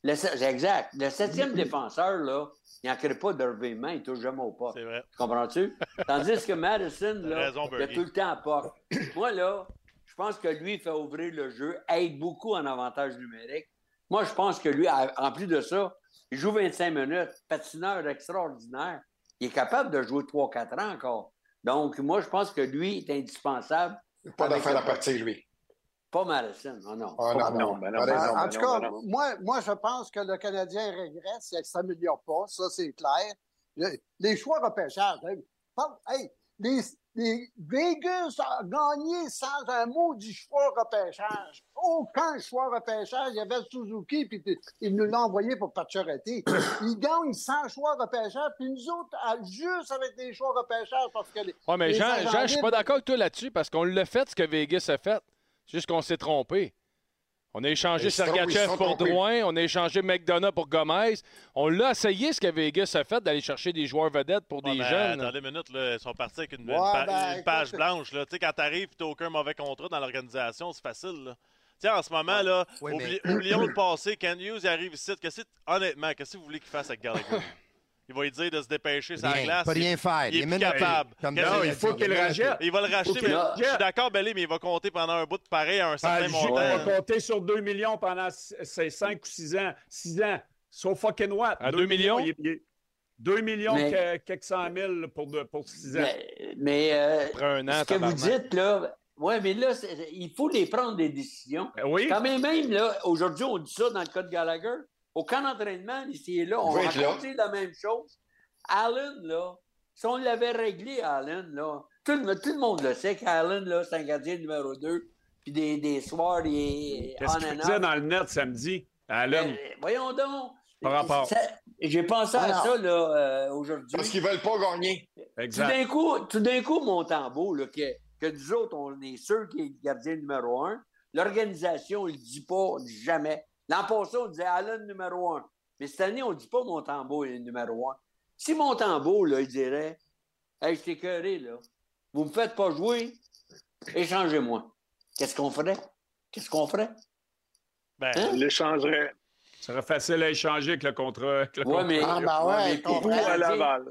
le se- exact. Le septième défenseur, là, il n'en crée pas de revirement, il touche jamais au pas. C'est vrai. Tu Comprends-tu? Tandis que Madison, là, raison, il a tout le temps à porte. Moi, là, je pense que lui, il fait ouvrir le jeu, aide beaucoup en avantage numérique. Moi, je pense que lui, en plus de ça, il joue 25 minutes, patineur extraordinaire. Il est capable de jouer 3-4 ans encore. Donc, moi, je pense que lui est indispensable. Pas d'affaire à partir, lui. Pas Madison, non, non. Ah, non, non, ben non, raison. ben non, En ben tout non, cas, ben non. moi, moi, je pense que le Canadien régresse et ne s'améliore pas. Ça, c'est clair. Le- Les choix repêchage. hein. Hey, les, les Vegas a gagné sans un mot du choix repêchage. Aucun choix repêchage. Il y avait Suzuki, puis il nous l'a envoyé pour Pacioretty. Ils gagnent sans choix repêchage, puis nous autres, juste avec les choix repêchage, parce que les, Ouais, mais les Jean, Jean, je suis pas d'accord avec toi là-dessus parce qu'on l'a fait ce que Vegas a fait. C'est juste qu'on s'est trompé. On a échangé Sergachev se pour. Drouin, on a échangé McDonough pour Gomez. On l'a essayé ce que Vegas a fait d'aller chercher des joueurs vedettes pour Ouais, des mais jeunes. Attendez une minute, là, ils sont partis avec une, Ouais, une pa- ben, une page écoute- blanche. Là. Tu sais, Quand t'arrives et t'as aucun mauvais contrat dans l'organisation, c'est facile. Là. En ce moment, là, Oui, oubli- mais- oublions le passé. Ken Hughes arrive ici. Qu'est-ce que- honnêtement, qu'est-ce que vous voulez qu'il fasse avec Gallagher? Il va lui dire de se dépêcher sur la Rien, glace. pas il- rien faire. Il est plus minutes- capable. Comme Non, il faut qu'il le rachète. Il va le racheter, mais là- je suis d'accord, Belly, mais il va compter pendant un bout de pareil à un certain le J, montant. on va compter sur 2 millions pendant 5 ou 6 ans. 6 ans. So fucking what? À 2 2 millions? 2 millions, Mais- que- quelques cent mille pour, de- pour 6 ans. Mais, mais, euh, Après un an, ce que vous dites, là, ouais, mais là, il faut les prendre des décisions. Ben oui. Quand même, même là, aujourd'hui, on dit ça dans le cas de Gallagher. Au camp d'entraînement, ici et là, on là. raconter la même chose. Allen, là, si on l'avait réglé, Allen, là, tout, le- tout le monde le sait qu'Allen, là, c'est un gardien numéro 2, puis des, des soirs, il est Qu'est-ce on qu'il off. dans le net samedi? Allen? Mais, voyons donc. Par rapport. Ça- J'ai pensé à ça là, euh, aujourd'hui. Parce qu'ils veulent pas gagner. Tout Exact. d'un coup, tout d'un coup, Montembeau, là, que, que nous autres, on est sûr qu'il est le gardien numéro un, l'organisation, il ne dit pas jamais. L'an passé, on disait Allen numéro un. Mais cette année, on ne dit pas Montembeau est numéro un. Si Montembeau, là, il dirait Hey, je t'ai écœuré, là. Vous me faites pas jouer, échangez-moi. Qu'est-ce qu'on ferait? Qu'est-ce qu'on ferait? Ben, Hein? Je l'échangerais Ça serait facile à échanger avec le contrat. avec le Ouais, contrat. mais, Ah, ben ouais, le à Canadien- Laval.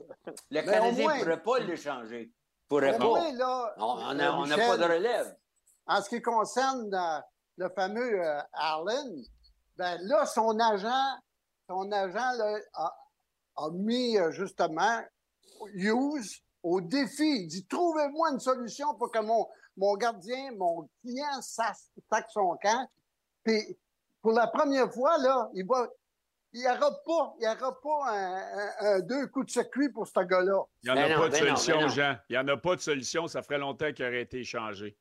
Le Canadien moins- ne pourrait pas l'échanger. pourrait pas. moins, là, On euh, n'a Michel, pas de relève. En ce qui concerne euh, le fameux euh, Allen, ben là, son agent, son agent là, a, a mis euh, justement Hughes au défi. Il dit Trouvez-moi une solution pour que mon, mon gardien, mon client sache sac son camp. Puis pour la première fois, là, il va. Il n'y aura pas, il y aura pas un, un- un deux coups de circuit pour ce gars-là. Il n'y en a Ben pas non, de ben non, solution, ben. Jean. Il n'y en a pas de solution. Ça ferait longtemps qu'il aurait été échangé.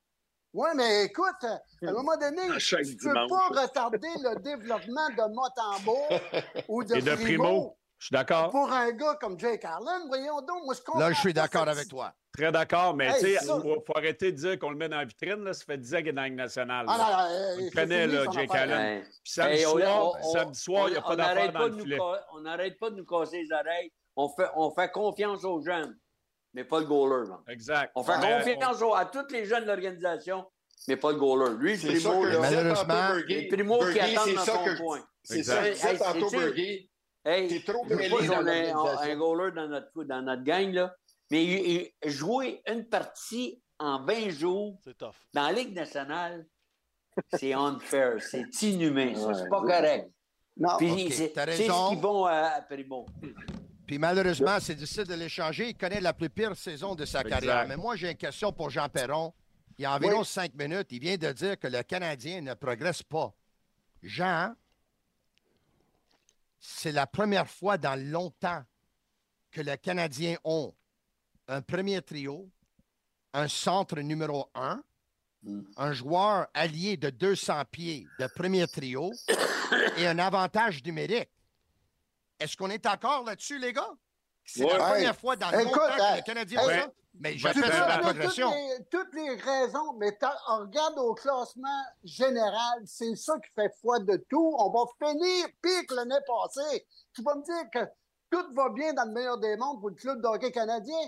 Oui, mais écoute, à un moment donné, tu ne peux dimanche. pas retarder le développement de Motambo ou de, Et de Primo. Je suis d'accord. pour un gars comme Jake Allen. Voyons donc, moi, je Là, je suis d'accord avec toi. Très d'accord, mais Hey, tu sais, il faut, faut arrêter de dire qu'on le met dans la vitrine. Là. Ça fait 10 ans qu'il est dans la Ligue nationale. Ah, là. euh, On c'est connaît, là, Jake. Allen. Puis samedi Hey, on- soir, on- samedi soir, il n'y a pas d'affaire n'arrête dans pas le de nous filet. On n'arrête pas de nous casser les oreilles. On fait, on fait confiance aux jeunes, mais pas le goaler. non. Exact. On fait Mais confiance aux- à tous les jeunes de l'organisation, mais pas le goaler. Lui, C'est ça Primo, là, Malheureusement, c'est Primo qui Bergie, attend c'est dans ça son que coin. C'est ça que je disais Hey, tantôt, T'es trop mêlé dans un, goaler dans notre, dans notre gang, là, mais il- il- jouer une partie en 20 jours c'est tough. dans la Ligue nationale, c'est unfair, c'est inhumain, c'est pas Ouais. correct. Non, Puis ok, c'est c'est ce raison. qu'ils vont à, à Primo. Puis malheureusement, c'est difficile de l'échanger. Il connaît la plus pire saison de sa Exact. carrière. Mais moi, j'ai une question pour Jean Perron. Il y a environ Oui. cinq minutes, il vient de dire que le Canadien ne progresse pas. Jean, c'est la première fois dans longtemps que le Canadien ont un premier trio, un centre numéro un, Mm. un joueur allié de 200 pieds de premier trio et un avantage numérique. Est-ce qu'on est d'accord là-dessus, les gars? C'est Ouais. la première fois dans Écoute, longtemps que le Canadien fait ça. Mais je fais la progression. Toutes les, toutes les raisons, mais on regarde au classement général, c'est ça qui fait foi de tout. On va finir pire que l'année passée. Tu vas me dire que tout va bien dans le meilleur des mondes pour le club de hockey canadien.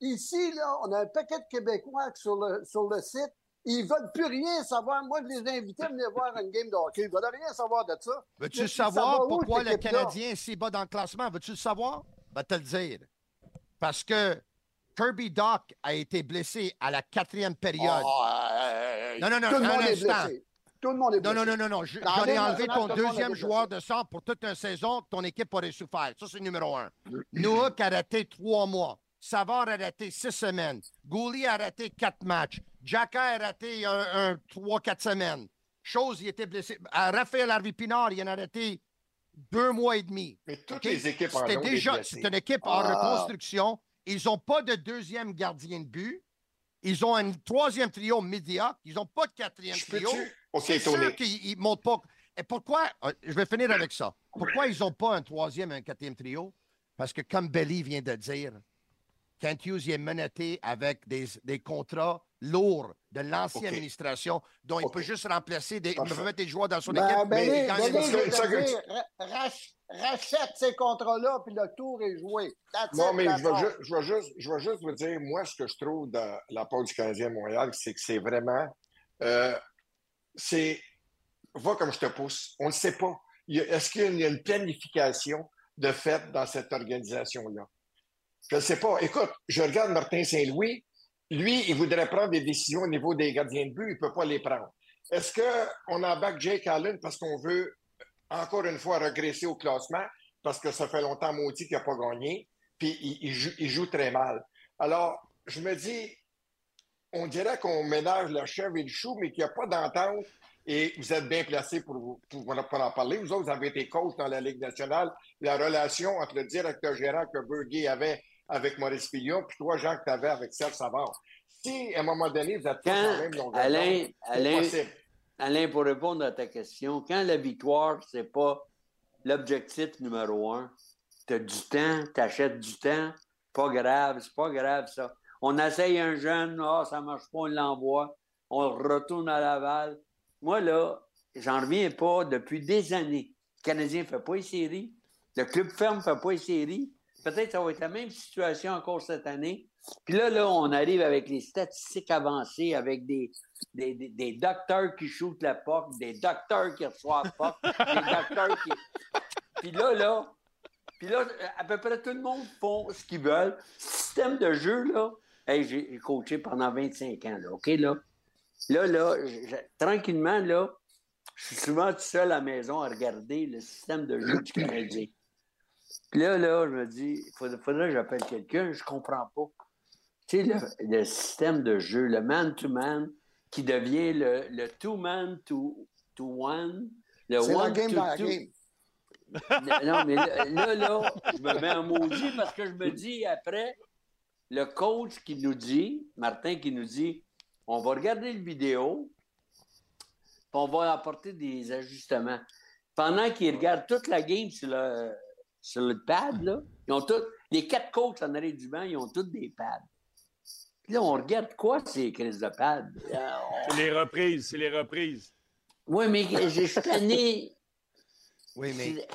Ici, là, on a un paquet de Québécois sur le, sur le site. Ils veulent plus rien savoir. Moi, je les ai invités à venir voir une game de hockey. Ils veulent rien savoir de ça. Veux-tu savoir pourquoi le? Canadien est si bas dans le classement? Veux-tu le savoir? Va te le dire. Parce que Kirby Doc a été blessé à la quatrième période. Ah, non, non, non, Tout le monde est blessé. Tout le monde est Non, blessé. non, non, non, non. J'en ai enlevé ton deuxième joueur de centre pour toute une saison. Ton équipe aurait souffert. Ça, c'est numéro un. Nook a raté trois mois. Savard a raté six semaines. Gouli a raté quatre matchs. Jacka a raté un, un trois, quatre semaines. Chose, il était blessé. À Raphaël Harvey Pinard, il en a raté deux mois et demi. Mais toutes les équipes C'était déjà, une équipe en Ah. reconstruction. Ils n'ont pas de deuxième gardien de but. Ils ont un troisième trio médiocre. Ils n'ont pas de quatrième Je trio. peux-tu? OK, C'est sûr qu'ils ne montent pas. Et pourquoi? euh, Je vais finir avec ça. Pourquoi ils n'ont pas un troisième et un quatrième trio? Parce que, comme Belly vient de dire, Kent Hughes il est menotté avec des, des contrats lourds de l'ancienne administration dont il peut juste remplacer des, il peut mettre des joueurs dans son Ben, équipe. ben, mais il ben, dire, ra- rach- rachète ces contrats-là, puis le tour est joué. That's Non, it, mais je vais, je, juste, je vais juste vous dire, moi, ce que je trouve dans la part du Canadien Montréal, c'est que c'est vraiment. euh, c'est. Va comme je te pousse. On ne sait pas. Il Est-ce qu'il y a une, il y a une planification de fait dans cette organisation-là? Je ne sais pas. Écoute, je regarde Martin Saint-Louis. Lui, il voudrait prendre des décisions au niveau des gardiens de but. Il ne peut pas les prendre. Est-ce qu'on embarque Jake Allen parce qu'on veut, encore une fois, regresser au classement? Parce que ça fait longtemps, maudit, qu'il n'a pas gagné. Puis il, joue très mal. Alors, je me dis, on dirait qu'on ménage la chèvre et le chou, mais qu'il n'y a pas d'entente. Et vous êtes bien placés pour, pour, pour en parler. Vous autres, vous avez été coach dans la Ligue nationale. La relation entre le directeur gérant que Berger avait avec Maurice Fillon, puis toi, Jean, que tu avais avec Serge Savard. Si, à un moment donné, vous êtes Quand, en même longueur Alain, Alain. Alain, pour répondre à ta question, quand la victoire, c'est pas l'objectif numéro un, tu as du temps, tu achètes du temps, pas grave, c'est pas grave ça. On essaye un jeune, ah, ça marche pas, on l'envoie, on le retourne à Laval. Moi, là, j'en reviens pas depuis des années. Le Canadien ne fait pas les séries, le club ferme ne fait pas les séries. Peut-être que ça va être la même situation encore cette année. Puis là, là, on arrive avec les statistiques avancées, avec des, des, des, docteurs qui shootent la porte, des docteurs qui reçoivent la porte, des docteurs qui. Puis là, là, puis là, à peu près tout le monde font ce qu'ils veulent. Système de jeu, là, j'ai coaché pendant 25 ans, là, OK, là? Là, là, je- tranquillement, là, je suis souvent tout seul à la maison à regarder le système de jeu du Canadien. Puis là, là, je me dis, il faudrait, faudrait que j'appelle quelqu'un, je comprends pas. Tu sais, le, le système de jeu, le man-to-man, qui devient le, le two-man to, to one, le C'est la one game to dans la two. game. Non, mais là, là, là, je me mets en maudit parce que je me dis après, le coach qui nous dit, Martin qui nous dit, on va regarder le vidéo, puis on va apporter des ajustements. Pendant qu'ils regardent toute la game sur le, sur le pad, là, ils ont tous, les quatre coachs en arrière du banc, ils ont tous des pads. Puis là, on regarde quoi ces crises de pads? On- C'est les reprises, c'est les reprises. Oui, mais je suis tanné. Oui, mais dire-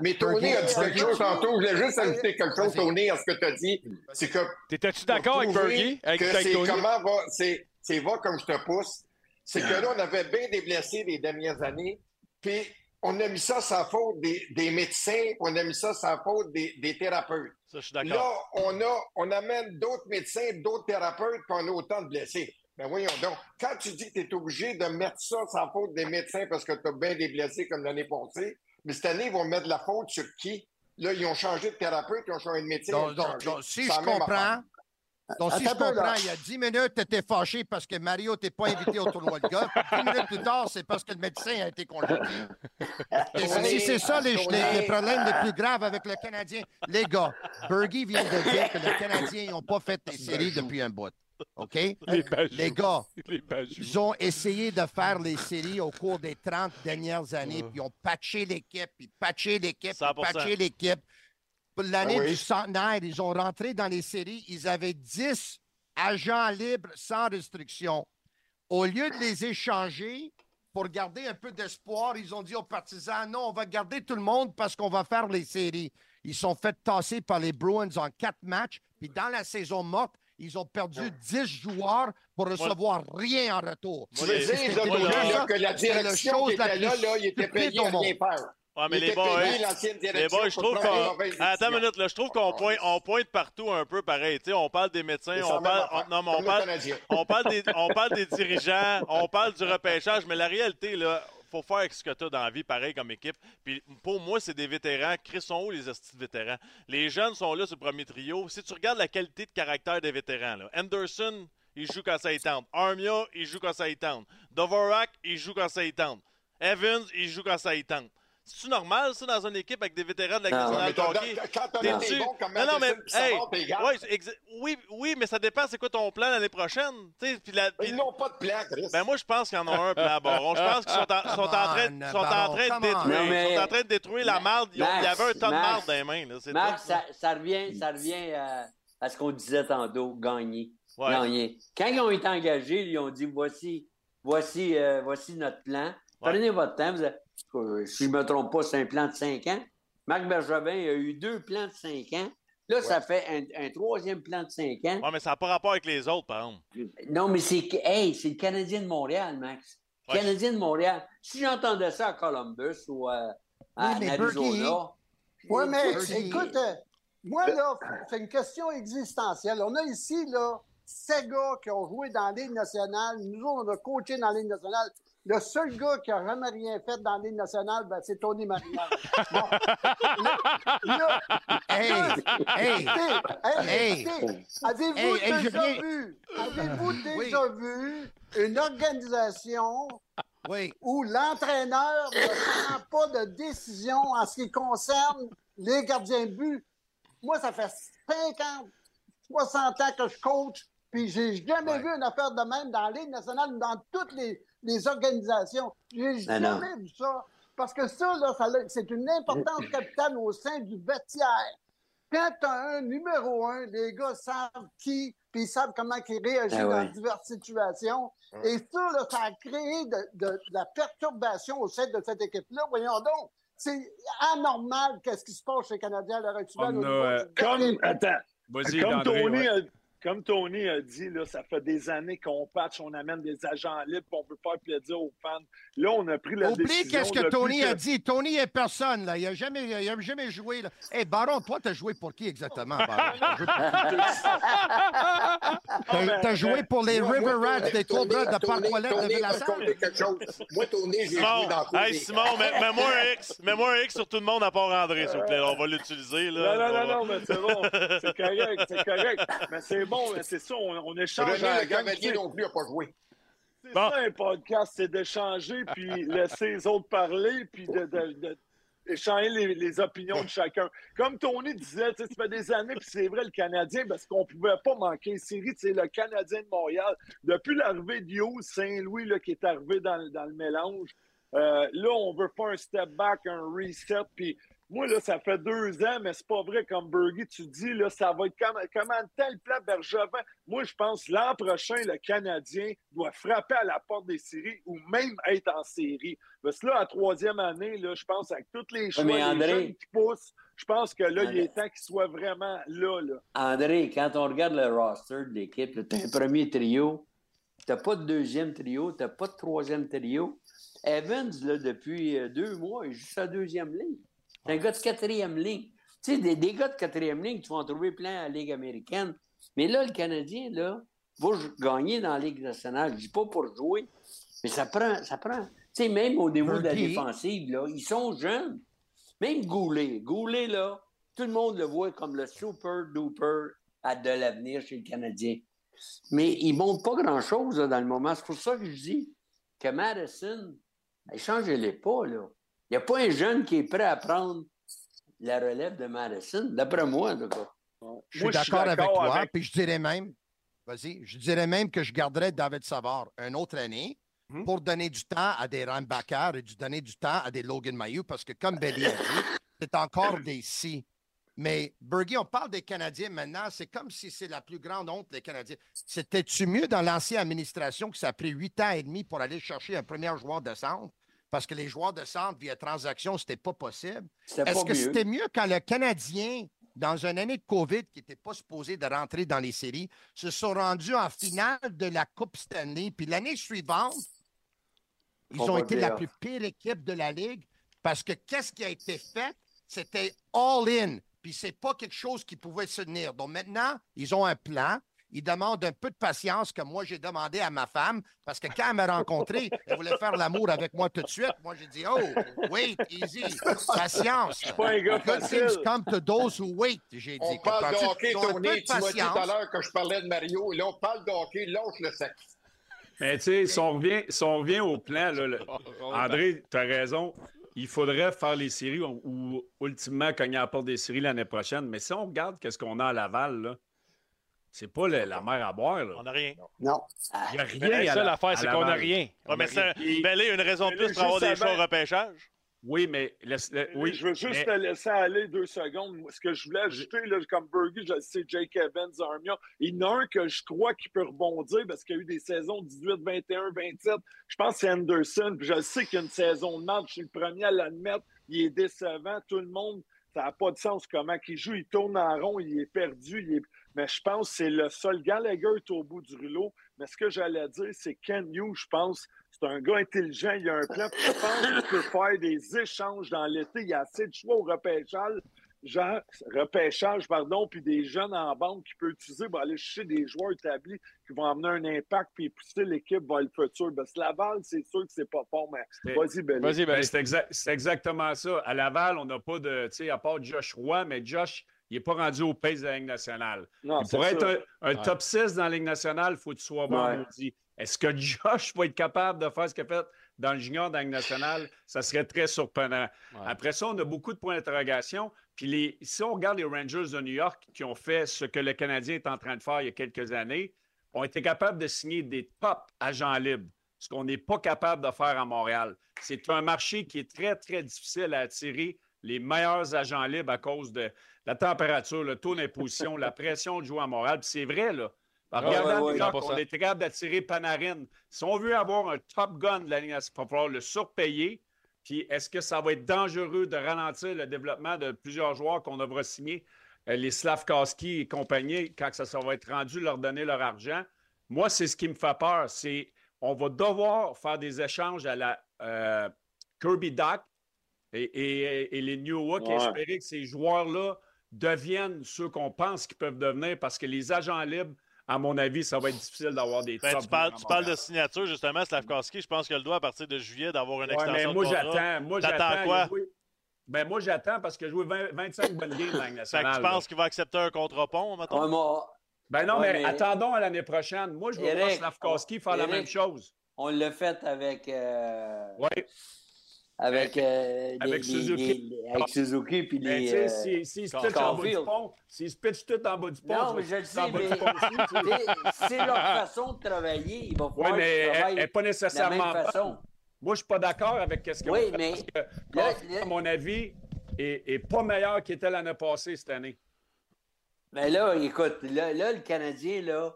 Mais, Tony a dit quelque chose tantôt. Je voulais juste ajouter quelque chose. Tony, à ce que tu as dit. C'est que T'étais-tu d'accord avec Bergie? Avec, que avec c'est comment va, c'est, c'est va comme je te pousse. C'est que là, on avait bien des blessés les dernières années, puis on a mis ça sans faute des, des médecins, on a mis ça sans faute des, des thérapeutes. Ça, je suis Là, d'accord. on, a, on amène d'autres médecins, d'autres thérapeutes, puis on a autant de blessés. Mais voyons donc, quand tu dis que tu es obligé de mettre ça sans faute des médecins parce que tu as bien des blessés comme l'année passée, mais cette année, ils vont mettre la faute sur qui? Là, ils ont changé de thérapeute, ils ont changé de métier. Donc, si je comprends, donc, si je Attends là. comprends, il y a 10 minutes, tu étais fâché parce que Mario t'es pas invité au tournoi de golf. 10 minutes plus tard, c'est parce que le médecin a été congédié. Et si si c'est ça les, les- les problèmes les plus graves avec le Canadien, les gars, Bergie vient de dire que les Canadiens n'ont pas fait les séries depuis un bout. OK? Les bajoux. Les gars, Les bajoux. ils ont essayé de faire les séries au cours des 30 dernières années, puis ils ont patché l'équipe, puis patché l'équipe, puis 100%. patché l'équipe. Pour l'année Ah oui. du centenaire, ils ont rentré dans les séries, ils avaient 10 agents libres sans restriction. Au lieu de les échanger pour garder un peu d'espoir, ils ont dit aux partisans, non, on va garder tout le monde parce qu'on va faire les séries. Ils sont fait tasser par les Bruins en quatre matchs, puis dans la saison morte, ils ont perdu 10 joueurs pour recevoir rien en retour. Tu veux dire, là, là, là, que la direction chose qui la était là, là, il était payé au à rien monde. faire. Ouais, mais Il les était boys, les boys, je trouve qu'on. mauvaises Attends une décisions. minute, là, je trouve qu'on pointe, on pointe partout un peu pareil. Tu sais, on parle des médecins, on parle, on- non, mais on parle, Canadien. on parle des, on parle des dirigeants, on parle du repêchage, mais la réalité, là, faut faire avec ce que tu as dans la vie, pareil comme équipe. Puis pour moi, c'est des vétérans. Chris sont où les hosties de vétérans? Les jeunes sont là sur premier trio. Si tu regardes la qualité de caractère des vétérans, Anderson, il joue quand ça y tente. Armia, il joue quand ça y tente. Dvorak, il joue quand ça y tente. Evans, il joue quand ça y tente. C'est-tu normal, ça, dans une équipe avec des vétérans de la. Ligue nationale de hockey? quand t'as T'es-tu- des bons comme non, non, mais, hey, ouais, c'est exa- oui, oui, mais ça dépend, c'est quoi ton plan l'année prochaine? Tu sais, puis la- puis- Ils n'ont pas de plan, Chris. ben moi, je pense qu'il y en a un plan Baron. Je pense qu'ils sont en, sont en train, on, sont en train de détruire. Non, mais- Ils sont en train de détruire la marde. Ils ont- Il y avait un tas de marde dans les mains. Là. C'est Max, tout. ça, ça revient, ça revient à, à ce qu'on disait tantôt, gagner. Ouais. Gagner. Quand ils ont été engagés, ils ont dit voici, voici, euh, voici notre plan. Prenez votre temps. Vous avez- euh, si je ne me trompe pas, c'est un plan de cinq ans. Marc Bergevin a eu deux plans de cinq ans. Là, ça fait un, un troisième plan de cinq ans. Ouais, mais ça n'a pas rapport avec les autres, par exemple. Non, mais c'est hey, c'est le Canadien de Montréal, Max. Ouais. Canadien de Montréal. Si j'entendais ça à Columbus ou à, à Oui, mais Arizona. Oui, mais écoute, euh, moi, là, c'est une question existentielle. On a ici, là, ces gars qui ont joué dans la Ligue nationale. Nous autres, on a coaché dans la Ligue nationale. Le seul gars qui n'a jamais rien fait dans Ligue nationale, ben, c'est Tony Marino. Bon. Là, là, Hey, hey, écoutez, hey, Hey. écoutez, avez-vous déjà vu, avez-vous Oui. déjà vu une organisation oui. où l'entraîneur ne prend pas de décision en ce qui concerne les gardiens de but? Moi, ça fait 50, 60 ans que je coach, puis j'ai jamais Ouais. vu une affaire de même dans la Ligue nationale ou dans toutes les, les organisations. J'ai jamais non. vu ça. Parce que ça, là, ça c'est une importance capitale au sein du vestiaire. Quand tu as un numéro un, les gars savent qui, puis ils savent comment ils réagissent ouais. dans diverses situations. Et ça, là, ça a créé de, de- de la perturbation au sein de cette équipe-là. Voyons donc, c'est anormal qu'est-ce qui se passe chez les Canadiens à l'heure actuelle. Niveau euh, Comme, attends, Vas-y, comme Tony, a, comme Tony a dit, là, ça fait des années qu'on patch, on amène des agents libres, on veut faire plaisir aux fans. Là, on a pris la Oublie décision. qu'est-ce que Tony a dit. Tony est personne, là. Il n'a jamais, il a jamais joué, là. Hey, Baron, toi, t'as joué pour qui exactement, Baron? T'as joué pour- T'as t'as joué pour les Moi, River Rats des Cobras de Parc-Ouellet de Villassalle? Moi, Tony, j'ai joué dans le hey, Simon, mets- mets-moi un X. Mets-moi un X sur tout le monde à part André, s'il vous plaît. On va l'utiliser. Non, là. non, non, non, mais c'est bon. C'est correct, c'est correct. Mais c'est bon, c'est ça, on, on échange René Le. Cavalier non plus n'a pas joué. C'est Bon. ça un podcast, c'est d'échanger, puis laisser les autres parler, puis de, de- de- échanger les, les opinions de chacun. Comme Tony disait, tu sais, ça fait des années, puis c'est vrai, le Canadien, parce qu'on pouvait pas manquer une série, c'est le Canadien de Montréal. Depuis l'arrivée de Hughes, Saint-Louis, là, qui est arrivé dans, le- dans le mélange, euh, là, on veut faire un step back, un reset, puis moi, là, ça fait deux ans, mais c'est pas vrai, comme Bergie, tu dis, là, ça va être comme, comment tel plan Bergevin. Moi, je pense l'an prochain, le Canadien doit frapper à la porte des séries ou même être en série. Parce que là, à troisième année, là, je pense avec tous les André- jeunes qui poussent, je pense que là, il est temps qu'il soit vraiment là, là. André, quand on regarde le roster de l'équipe, tu as un premier trio, tu pas de deuxième trio, tu pas de troisième trio. Evans, là, depuis euh, deux mois, il joue sa deuxième ligne. C'est un gars de quatrième ligne. Tu sais, des, des gars de quatrième ligne, tu vas en trouver plein à la Ligue américaine. Mais là, le Canadien, là, va gagner dans la Ligue nationale. Je dis pas pour jouer, mais ça prend. Ça prend. Tu sais, même au niveau de la défensive, là, ils sont jeunes. Même Goulet. Goulet, là, tout le monde le voit comme le super duper à de l'avenir chez le Canadien. Mais il ne montre pas grand-chose là, dans le moment. C'est pour ça que je dis que Madison, échangez-les pas. Là. Il n'y a pas un jeune qui est prêt à prendre la relève de Madison, d'après moi, en tout cas. Je suis d'accord avec toi, avec- puis je dirais même, vas-y, je dirais même que je garderais David Savard une autre année Mhm. pour donner du temps à des Rambakar et du donner du temps à des Logan Mayou, parce que comme Belly a dit, c'est encore des si. Mais Bergie, on parle des Canadiens maintenant, c'est comme si c'est la plus grande honte des Canadiens. C'était-tu mieux dans l'ancienne administration que ça a pris huit ans et demi pour aller chercher un premier joueur de centre? Parce que les joueurs de centre via transaction, c'était pas possible. Est-ce que c'était mieux quand le Canadien, dans une année de COVID qui n'était pas supposé de rentrer dans les séries, se sont rendus en finale de la Coupe Stanley, puis l'année suivante, ils ont été la plus pire équipe de la Ligue parce que qu'est-ce qui a été fait? C'était all-in, puis c'est pas quelque chose qui pouvait se tenir. Donc maintenant, ils ont un plan. Ils demandent un peu de patience que moi j'ai demandé à ma femme parce que quand elle m'a rencontré, elle voulait faire l'amour avec moi tout de suite. Moi j'ai dit Oh, wait, easy, patience. suis pas un gars Good facile. things come to those who wait, j'ai dit. On parle de hockey, Donc, un peu Tony. Tu m'as dit tout à l'heure que je parlais de Mario. Là, on parle de hockey, l'autre le sac. Mais tu sais, si on revient, si on revient au plan, là, le- André, tu as raison. Il faudrait faire les séries ou, ou ultimement cogner à la porte des séries l'année prochaine. Mais si on regarde qu'est-ce qu'on a à Laval, là, c'est pas le- la mer à boire. là. On n'a rien. Non. Il n'y a rien Mais la seule affaire, c'est qu'on n'a rien. Ouais, mais a c'est ben, une raison de plus pour avoir des choix au repêchage. Oui, mais le- oui, je veux juste mais- te laisser aller deux secondes. Ce que je voulais ajouter, là, comme Bergie, je le sais, Jake Evans, Armia, il y en a un que je crois qu'il peut rebondir parce qu'il y a eu des saisons 18, 21, 27. Je pense que c'est Anderson. Puis je sais qu'il y a une saison de match. Je suis le premier à l'admettre. Il est décevant. Tout le monde, ça n'a pas de sens comment il joue. Il tourne en rond, il est perdu. il est- Mais je pense que c'est le seul. Gallagher est au bout du rouleau. Mais ce que j'allais dire, c'est Ken Hughes, je pense, c'est un gars intelligent, il a un plan. Je pense qu'il peut faire des échanges dans l'été. Il y a assez de choix au repêchage, genre, repêchage, pardon, puis des jeunes en bande qu'il peut utiliser pour aller chercher des joueurs établis qui vont amener un impact puis pousser l'équipe vers le futur. Parce que Laval, c'est sûr que c'est pas fort, mais vas-y, Belly. Vas-y, ben, Ben, c'est exactement ça. À Laval, on n'a pas de. Tu sais, à part Josh Roy, mais Josh, il n'est pas rendu au pays de la Ligue nationale. Non, Pour être un, un Ouais. top 6 dans la Ligue nationale, il faut que tu sois bon Ouais. Est-ce que Josh va être capable de faire ce qu'il a fait dans le junior dans la Ligue nationale? Ça serait très surprenant. Ouais. Après ça, on a beaucoup de points d'interrogation. Puis les, si on regarde les Rangers de New York qui ont fait ce que le Canadien est en train de faire il y a quelques années, ont été capables de signer des top agents libres, ce qu'on n'est pas capable de faire à Montréal. C'est un marché qui est très, très difficile à attirer les meilleurs agents libres à cause de la température, le taux d'imposition, la pression de jouer à Montréal. Puis c'est vrai, là. En Ah, regardant ouais, ouais, New York, 100%. on est capable d'attirer Panarin. Si on veut avoir un top gun de la nationale, il va falloir le surpayer. Puis est-ce que ça va être dangereux de ralentir le développement de plusieurs joueurs qu'on devra signer, euh, les Slavkowski et compagnie, quand ça, ça va être rendu, leur donner leur argent? Moi, c'est ce qui me fait peur. C'est on va devoir faire des échanges à la euh, Kirby Doc et, et- et les New York et Ouais. espérer que ces joueurs-là deviennent ceux qu'on pense qu'ils peuvent devenir parce que les agents libres, à mon avis, ça va être difficile d'avoir des Ben, tu parles, tu parles de signature, justement. Slavkowski, je pense qu'elle doit, à partir de juillet, d'avoir une Ouais, extension mais moi, j'attends. Moi, j'attends. quoi? il a joué- Ben, moi, j'attends parce que j'ai joué 20 25 bonnes games dans la Fait que tu penses qu'il va accepter un contre-pont, mettons? Ouais, moi, Ben non, Ouais, mais, mais- attendons à l'année prochaine. Moi, je veux voir Eric, Slavkowski faire la même chose. on l'a fait avec. euh, Oui. Avec, euh, Avec les- Suzuki. les- les- avec Suzuki puis Mais les. tu sais, euh, s'il s'il se Carl- pitch en bas du pont, s'il se pitch tout en bas du pont, Non, mais je le sais, mais c'est- leur façon de travailler. Il va Oui, falloir mais elle travaillent n'est pas de la nécessairement même bonne. façon. Moi, je suis pas d'accord avec ce qu'ils Oui, mais parce que là- à mon avis, est, est pas meilleur qu'il était l'année passée cette année. Mais là, écoute, là, là, le Canadien, là,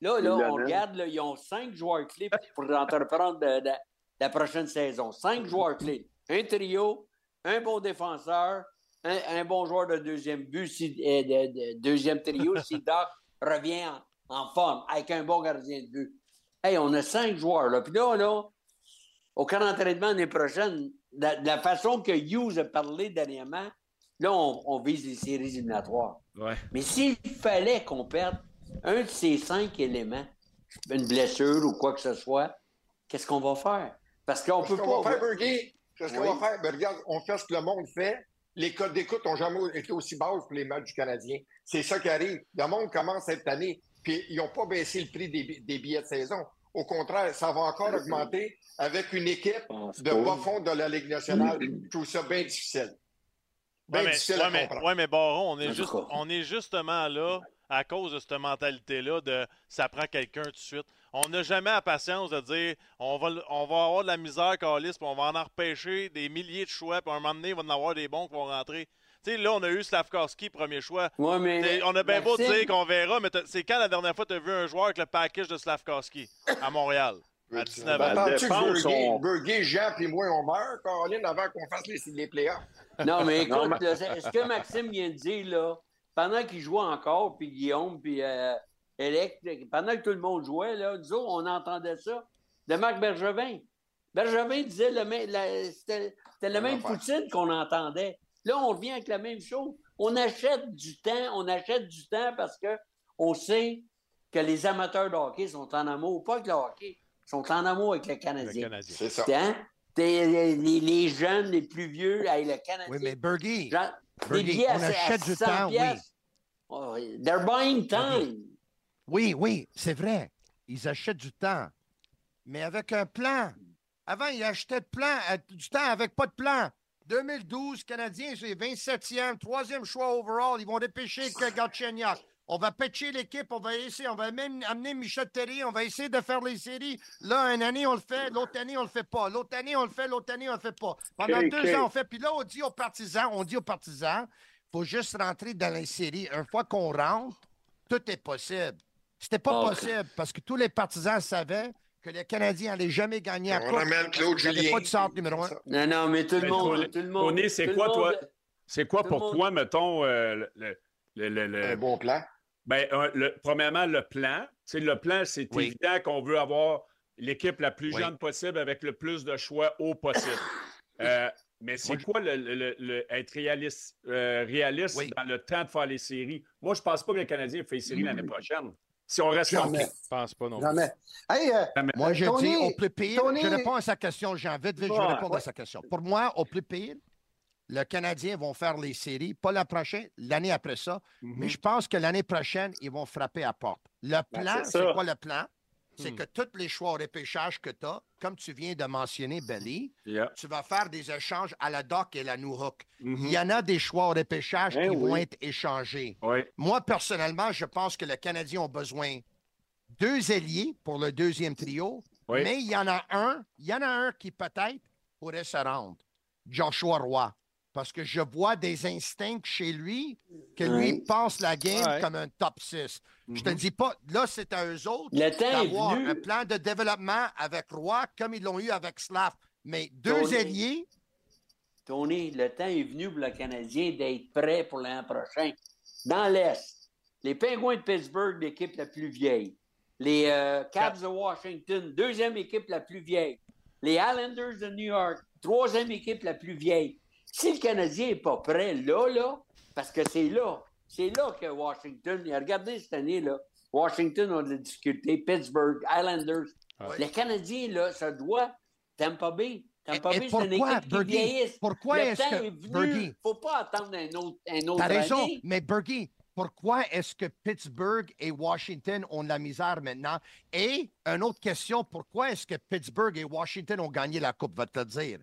là, là on regarde, là, ils ont cinq joueurs clés pour entreprendre de- de- la prochaine saison. Cinq joueurs clés. Un trio, un bon défenseur, un, un bon joueur de deuxième but, si, euh, de, de- deuxième trio, si Doc revient en, en forme, avec un bon gardien de but. Hey, on a cinq joueurs, là. Puis là, là, au camp d'entraînement l'année prochaine, de, la- de la façon que Hughes a parlé dernièrement, là, on, on vise les séries éliminatoires. Ouais. Mais s'il fallait qu'on perde un de ces cinq éléments, une blessure ou quoi que ce soit, qu'est-ce qu'on va faire? Parce qu'on peut qu'on pas. va faire, Bergie, ce qu'on Oui. va faire, ben, regarde, on fait ce que le monde fait, les codes d'écoute n'ont jamais été aussi bas pour les matchs du Canadien. C'est ça qui arrive. Le monde commence cette année, puis ils n'ont pas baissé le prix des, bi- des billets de saison. Au contraire, ça va encore augmenter avec une équipe de bas fond de la Ligue nationale. Je trouve ça bien difficile. Bien Ouais, mais, difficile ouais, à mais, comprendre. ouais, mais Baron, on est, juste, on est justement là à cause de cette mentalité-là de ça prend quelqu'un tout de suite. On n'a jamais la patience de dire on va, on va avoir de la misère, Calis, puis on va en repêcher des milliers de choix, puis à un moment donné, il va en avoir des bons qui vont rentrer. Tu sais, là, on a eu Slavkowski, premier choix. Ouais, mais on a bien beau dire qu'on verra, mais c'est quand la dernière fois tu as vu un joueur avec le package de Slavkowski à Montréal? À 19 ans. Que défense, Burguet, on- Burguet, Jean puis moi, on meurt, Caroline, avant qu'on fasse les, les playoffs? Non, mais écoute, Non, mais- là, c'est- ce que Maxime vient de dire, là, pendant qu'il jouait encore, puis Guillaume, puis euh, Elec, pendant que tout le monde jouait, là, nous autres, on entendait ça de Marc Bergevin. Bergevin disait le même, c'était la même affaire. poutine qu'on entendait. Là, on revient avec la même chose. On achète du temps, on achète du temps parce que on sait que les amateurs de hockey sont en amour, pas avec le hockey, sont en amour avec le Le Canadien. C'est ça. Hein? T'es- Les, les jeunes, les plus vieux, hey, le Canadien. Oui, mais Bergie, Genre, des Bergie, billets on à- à achète du 100 temps, oui. piastres. Oh, they're buying time. Oui, oui, c'est vrai. Ils achètent du temps. Mais avec un plan. Avant, ils achetaient de plan, euh, du temps avec pas de plan. 2012, Canadiens, c'est 27e, troisième choix overall. Ils vont dépêcher Galchenyuk. On va patcher l'équipe, on va essayer, on va même amener Michel Terry, on va essayer de faire les séries. Là, une année, on le fait, l'autre année, on le fait pas. L'autre année, on le fait, l'autre année, on le fait pas. Pendant deux ans, on fait. Puis là, on dit aux partisans, on dit aux partisans, faut juste rentrer dans les séries. Une fois qu'on rentre, tout est possible. C'était pas possible parce que tous les partisans savaient que les Canadiens n'allaient jamais gagner à On amène Claude Julien. pas de centre numéro un. Non, non, mais tout le monde. Tout le monde Tony, c'est quoi, toi? C'est quoi pour toi, mettons, euh, le, le- le- le- Un bon plan. ben, premièrement, le plan. C'est le plan, c'est Oui. évident qu'on veut avoir l'équipe la plus Oui. jeune possible avec le plus de choix haut possible. Euh, mais c'est quoi le, le- le- le- être réaliste, euh, réaliste Oui. dans le temps de faire les séries? Moi, je pense pas que le Canadien fait les séries l'année prochaine. Si on reste Jamais. Je pense pas non plus. Jamais. Hey, euh, Moi, je Tony, dis au plus pire. Tony- Je réponds à sa question, Jean. Vite, vite, je vais Ouais. répondre à sa question. Pour moi, au plus pire, le Canadien vont faire les séries, pas l'an prochain, l'année après ça. Mais je pense que l'année prochaine, ils vont frapper à porte. Le plan, c'est quoi le plan? C'est Hmm. que tous les choix au repêchage que tu as, comme tu viens de mentionner, Belly, Yeah. tu vas faire des échanges à la Doc et la New Hook. Mhm. Il y en a des choix au repêchage Eh qui vont être échangés. Oui. Moi, personnellement, je pense que le Canadien a besoin deux ailiers pour le deuxième trio, Oui. mais il y en a un, il y en a un qui peut-être pourrait se rendre. Joshua Roy. Parce que je vois des instincts chez lui que lui pense la game Ouais. comme un top 6. Je Mhm. te dis pas, là, c'est à eux autres d'avoir un plan de développement avec Roy comme ils l'ont eu avec Slav. Mais deux Tony. ailiers, Tony, le temps est venu pour le Canadien d'être prêt pour l'an prochain. Dans l'Est, les Penguins de Pittsburgh, l'équipe la plus vieille. Les euh, Caps de Washington, deuxième équipe la plus vieille. Les Islanders de New York, troisième équipe la plus vieille. Si le Canadien n'est pas prêt là, là, parce que c'est là, c'est là que Washington, regardez cette année, là, Washington a des difficultés, Pittsburgh, Islanders. Ouais. Les Canadiens, là, ça doit Tampa Bay. Tampa Et- et Bay, c'est une pourquoi, équipe qui Bergie, vieillisse. pourquoi le est-ce temps que- est venu. Bergie, faut pas attendre un autre, un autre T'as raison, année. mais Bergie, pourquoi est-ce que Pittsburgh et Washington ont de la misère maintenant? Et une autre question, pourquoi est-ce que Pittsburgh et Washington ont gagné la Coupe, va te dire?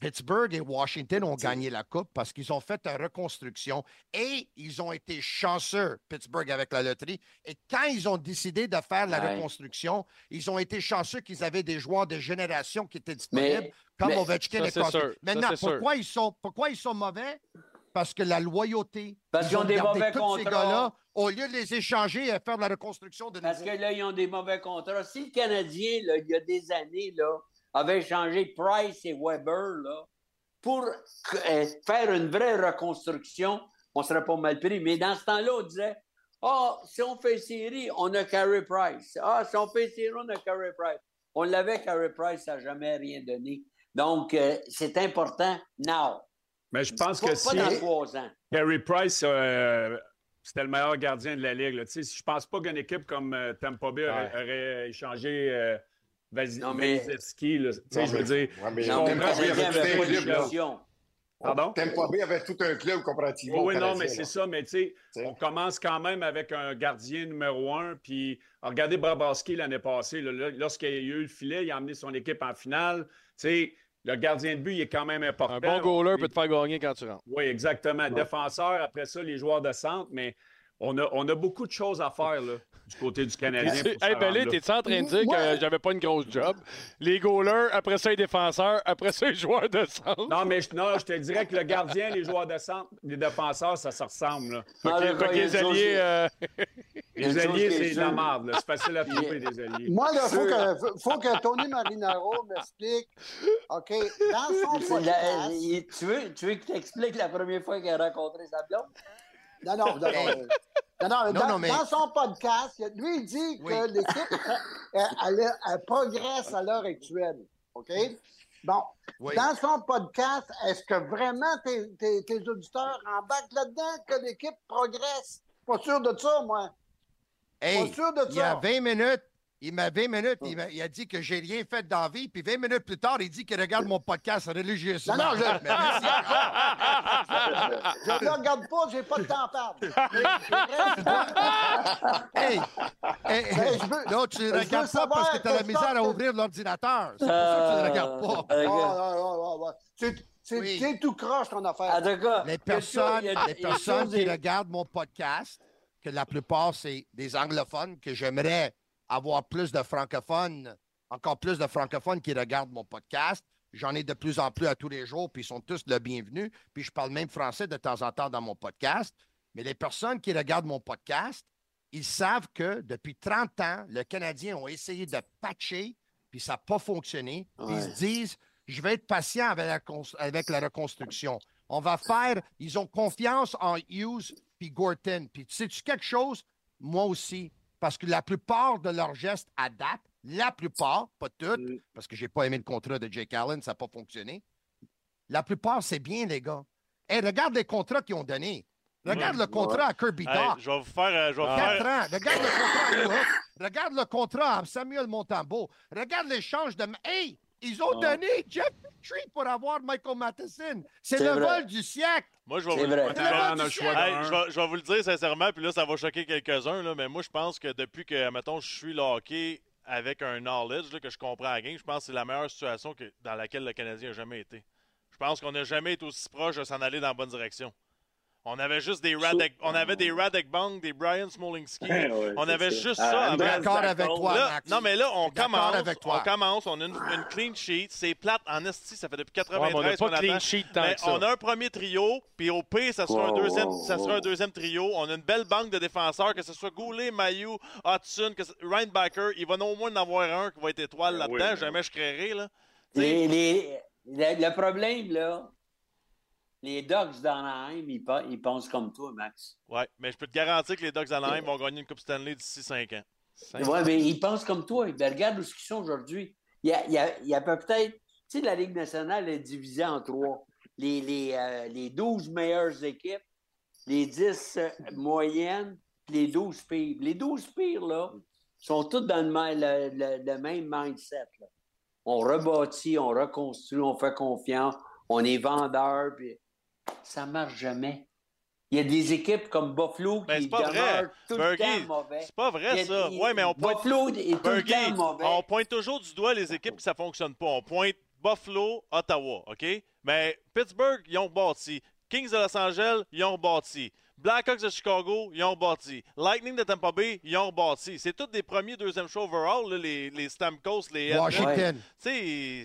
Pittsburgh et Washington ont gagné la Coupe parce qu'ils ont fait une reconstruction et ils ont été chanceux, Pittsburgh, avec la loterie. Et quand ils ont décidé de faire la Ouais. reconstruction, ils ont été chanceux qu'ils avaient des joueurs de génération qui étaient disponibles, Mais, comme mais- Ovechkin et Crosby. Ça, Maintenant, sûr. pourquoi ils, sont, pourquoi ils sont mauvais? Parce que la loyauté. Parce qu'ils ont des mauvais ces contrats. gars-là, au lieu de les échanger et faire la reconstruction de parce nouveau. que là, ils ont des mauvais contrats. Si le Canadien, là, il y a des années, là, avait échangé Price et Weber là, pour euh, faire une vraie reconstruction, on serait pas mal pris. Mais dans ce temps-là, on disait Ah, si on fait série, on a Carey Price. Ah, si on fait série, on a Carey Price. On l'avait, Carey Price, ça n'a jamais rien donné. Donc, euh, c'est important now. Mais je pense pas, que pas si dans trois ans. Carey Price, euh, c'était le meilleur gardien de la Ligue. là. Je pense pas qu'une équipe comme euh, Tampa Bay aurait, Ouais. aurait échangé euh, Non, mais- Vasilevski, là. Tu sais, je veux dire, Ouais, mais Non. Pardon? Bay avait tout un club comparativement. Oui, au oui, non, mais c'est ça. Mais tu sais, on commence quand même avec un gardien numéro un. Puis, regardez Brabaski l'année passée. Lorsqu'il a eu le filet, il a amené son équipe en finale. Tu sais, le gardien de but, il est quand même important. Un bon goaler peut te faire gagner quand tu rentres. Oui, exactement. Défenseur, après ça, les joueurs de centre. Mais on a, on a beaucoup de choses à faire là, du côté du Canadien. Hey, Belé, là. t'es-tu en train de dire Ouais. que j'avais pas une grosse job? Les goalers, après ça, les défenseurs, après ça, les joueurs de centre. Non, mais je, non, je te dirais que le gardien, les joueurs de centre, les défenseurs, ça se ressemble. Là. Ah, fait que les alliés. euh, Les alliés, c'est de la là. C'est facile à trouver, des alliés. Moi, il faut que, faut que Tony Marinaro m'explique. OK, dans son C'est la- podcast. il- tu veux, tu veux qu'il t'explique la première fois qu'il a rencontré sa blonde? Non, non, non, non, euh, non, non, Non, dans, non, mais- dans son podcast, lui, il dit que l'équipe, elle, elle- elle progresse à l'heure actuelle. OK? Bon, Oui. dans son podcast, est-ce que vraiment tes, tes- tes auditeurs embarquent là-dedans que l'équipe progresse? Pas sûr de ça, moi. Hey, Pas sûr de il y a ça. 20 minutes, il m'a 20 minutes, il, m'a- il a dit que j'ai rien fait dans la vie, puis 20 minutes plus tard, il dit qu'il regarde mon podcast religieusement. Non, non, je- ne le regarde pas, j'ai pas de temps à perdre. Hey, hey, Ben, veux- non, tu ne regardes pas savoir parce que tu as la misère à ouvrir l'ordinateur. C'est pour ça que tu ne le regardes pas. Euh, Ah, ah, ah, ah, ah. C'est- C'est Oui. c'est tout croche ton affaire. En tout cas, Les personnes, a- les personnes qui regardent mon podcast, que la plupart, c'est des anglophones, que j'aimerais avoir plus de francophones, encore plus de francophones qui regardent mon podcast. J'en ai de plus en plus à tous les jours, puis ils sont tous le bienvenu. Puis je parle même français de temps en temps dans mon podcast. Mais les personnes qui regardent mon podcast, ils savent que depuis 30 ans, le Canadien ont essayé de patcher, puis ça n'a pas fonctionné. Ils se disent, je vais être patient avec la, avec la reconstruction. On va faire, ils ont confiance en Hughes puis Gorton. Puis tu sais-tu quelque chose? Moi aussi. Parce que la plupart de leurs gestes à date, la plupart, pas toutes, Mm. parce que j'ai pas aimé le contrat de Jake Allen, ça n'a pas fonctionné. La plupart, c'est bien, les gars. Hey, regarde les contrats qu'ils ont donnés. Regarde le contrat à Kirby Hey, Doc. je vais vous faire. euh, je vais faire- ans. Regarde le contrat à. Regarde le contrat à Samuel Montambeau. Regarde l'échange de. Hey! Ils ont Ah. donné Jeff Petrie pour avoir Michael Matheson. C'est le vrai. vol du siècle. Moi, je vais vous le a du choix. Hey, je, vais, je vais vous le dire sincèrement, puis là, ça va choquer quelques-uns, là, mais moi, je pense que depuis que, mettons, je suis le hockey avec un knowledge, là, que je comprends la game, je pense que c'est la meilleure situation que, dans laquelle le Canadien n'a jamais été. Je pense qu'on n'a jamais été aussi proche de s'en aller dans la bonne direction. On avait juste des Radek, on avait des Radek Bang, des Brian Smolinski. Ouais, on avait ça. juste Ah, ça. Avant. d'accord avec toi, Là, Max. non, mais là, on commence, avec toi. on commence, on a une, une clean sheet, c'est plate en esti, ça fait depuis Ouais, 93 mais on n'a pas qu'on clean attend. sheet tant Mais que ça. on a un premier trio, puis au pire, ça sera, un, deuxième, wow, ça sera wow. un deuxième trio. On a une belle banque de défenseurs, que ce soit Goulet, Mayu, Hudson, que ce- Ryan Backer. Il va au moins en avoir un qui va être étoile Ben oui, là-dedans. ben Jamais je créerai. Là. Les, les- le, le problème, là, les Ducks d'Anaheim, ils, ils pensent comme toi, Max. Ouais, mais je peux te garantir que les Ducks d'Anaheim vont gagner une Coupe Stanley d'ici 5 ans. Oui, mais ils pensent comme toi. Ben, regarde où ils sont aujourd'hui. Il y a, il y a- il y a peut-être. Tu sais, la Ligue nationale est divisée en trois. Les, les, euh, les 12 meilleures équipes, les 10 euh, moyennes, puis les 12 pires. Les 12 pires, là, sont tous dans le, ma- le- le- le même mindset. là. On rebâtit, on reconstruit, on fait confiance, on est vendeur, puis ça marche jamais. Il y a des équipes comme Buffalo Mais qui pas vrai. tout le temps mauvais. c'est pas vrai, a- ça. il- Ouais, mais on pointe. Buffalo est tout le temps mauvais. on pointe toujours du doigt les équipes que ça fonctionne pas. On pointe Buffalo, Ottawa, OK? Mais Pittsburgh, ils ont rebâti. Kings de Los Angeles, ils ont rebâti. Blackhawks de Chicago, ils ont rebâti. Lightning de Tampa Bay, ils ont rebâti. C'est tous des premiers, deuxième choix overall, là, les, les Stamkos, les. Washington. Tu sais,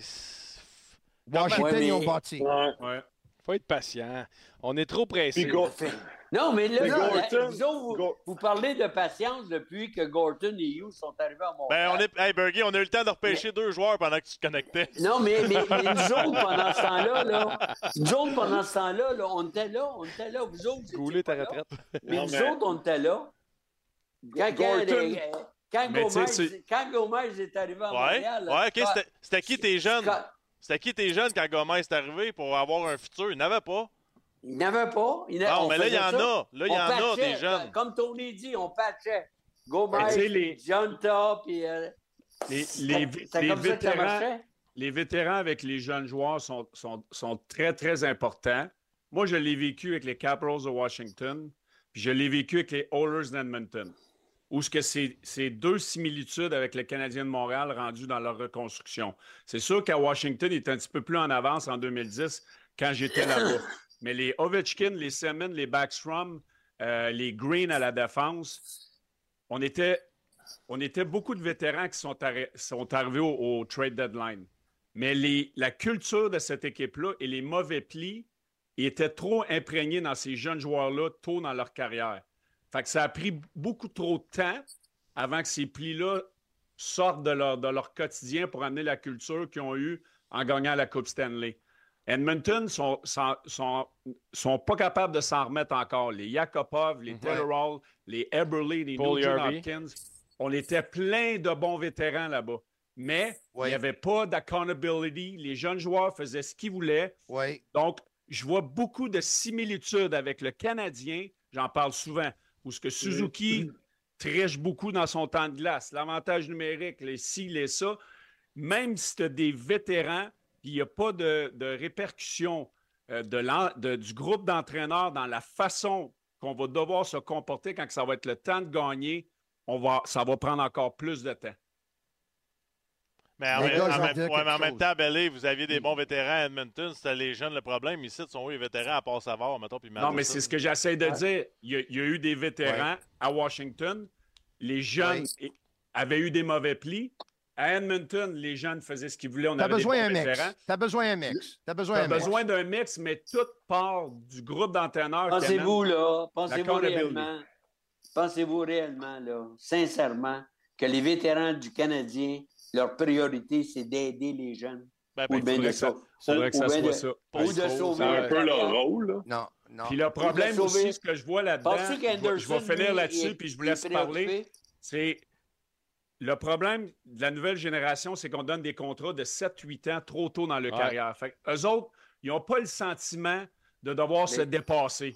Washington, Ouais, mais- ils ont bâti. Ouais. Ouais. Faut être patient. On est trop pressé. Non, mais là, Mais là, Gorton- vous, autres, vous- Go- vous parlez de patience depuis que Gorton et Hughes sont arrivés à Montréal. ben, on est. Hey, Bergie, on a eu le temps de repêcher deux joueurs pendant que tu te connectais. Non, mais, mais, mais nous autres, pendant ce temps-là, là, nous autres, pendant ce temps-là, là, on était là, on était là. Vous autres, vous étiez ta pas là. retraite. Mais Non, nous mais- autres, on était là. Quand, Gorton- quand tu sais, Gomez, c'est- quand Gomez est arrivé à Ouais. Montréal... Ouais, ok. C'était qui tes jeunes? C'était qui tes jeunes quand Gomez est arrivé pour avoir un futur? Il n'avait pas. Il n'avait pas. Il Non, on mais là, il y en ça. a. Là, il y en a des jeunes. Comme Tony dit, on patchait. Gomez, les- John Top, puis... euh, Les, les, c'est les comme ça que ça vétérans, les vétérans avec les jeunes joueurs sont, sont, sont très, très importants. Moi, je l'ai vécu avec les Capitals de Washington, puis je l'ai vécu avec les Oilers d'Edmonton, où ce que c'est deux similitudes avec les Canadiens de Montréal rendus dans leur reconstruction. C'est sûr qu'à Washington, il est un petit peu plus en avance en 2010 quand j'étais là-bas. Mais les Ovechkin, les Semin, les Backstrom, euh, les Green à la défense, on était, on était beaucoup de vétérans qui sont, arri- sont arrivés au, au trade deadline. Mais les- la culture de cette équipe-là et les mauvais plis étaient trop imprégnés dans ces jeunes joueurs-là tôt dans leur carrière. Fait que ça a pris beaucoup trop de temps avant que ces plis-là sortent de leur, de leur quotidien pour amener la culture qu'ils ont eue en gagnant la Coupe Stanley. Edmonton sont, sont, sont, sont pas capables de s'en remettre encore. Les Yakupov, les Taylor Hall, les Eberle, les Nugent. Hopkins, on était plein de bons vétérans là-bas. Mais il n'y avait pas d'accountability. Les jeunes joueurs faisaient ce qu'ils voulaient. Donc, je vois beaucoup de similitudes avec le Canadien. J'en parle souvent. Où ce que Suzuki triche beaucoup dans son temps de glace. L'avantage numérique, les ci, les ça. Même si tu as des vétérans, il n'y a pas de, de répercussions euh, de l'en- de- du groupe d'entraîneurs dans la façon qu'on va devoir se comporter quand ça va être le temps de gagner, on va, ça va prendre encore plus de temps. Mais en, même, gars, en ouais, mais en même temps, Bellé, vous aviez des bons vétérans à Edmonton. C'était les jeunes le problème. Ici, ils sont où les vétérans à part Savard, mettons, puis Non, mais c'est ce que j'essaie de dire. Il y, a, il y a eu des vétérans à Washington. Les jeunes avaient eu des mauvais plis. À Edmonton, les jeunes faisaient ce qu'ils voulaient. On T'as besoin d'un mix. T'as besoin d'un mix. T'as besoin T'as d'un mix. besoin d'un mix, mais toute part du groupe d'entraîneurs. Pensez-vous, là, pensez-vous réellement, pensez-vous réellement, là, sincèrement, que les vétérans du Canadien, leur priorité, c'est d'aider les jeunes? Ben, Ou pas bien de ça. Que ça ou bien soit de- ça. Ou de sauver C'est un peu leur rôle. là. Non, non. Puis le problème aussi, ce que je vois là-dedans, je vais- je vais qu'Anderson, finir là-dessus, puis je vous laisse parler. C'est le problème de la nouvelle génération, c'est qu'on donne des contrats de 7-8 ans trop tôt dans leur Ouais. carrière. Fait eux autres, ils n'ont pas le sentiment de devoir se dépasser.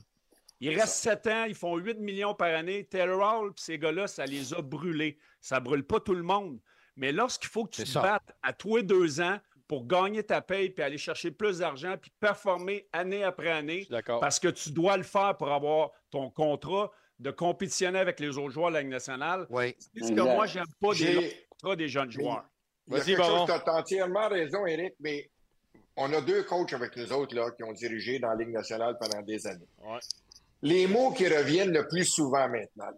Il reste 7 ans, ils font 8 millions par année. Taylor Hall, puis ces gars-là, ça les a brûlés. Ça brûle pas tout le monde. Mais lorsqu'il faut que tu te ça. battes à toi deux ans pour gagner ta paye, puis aller chercher plus d'argent, puis performer année après année, parce que tu dois le faire pour avoir ton contrat de compétitionner avec les autres joueurs de la Ligue nationale. Oui. C'est ce que Exact. moi, j'aime pas des contrats des jeunes joueurs. Vas-y, tu as entièrement raison, Eric, mais on a deux coachs avec nous autres là, qui ont dirigé dans la Ligue nationale pendant des années. Ouais. Les mots qui reviennent le plus souvent maintenant.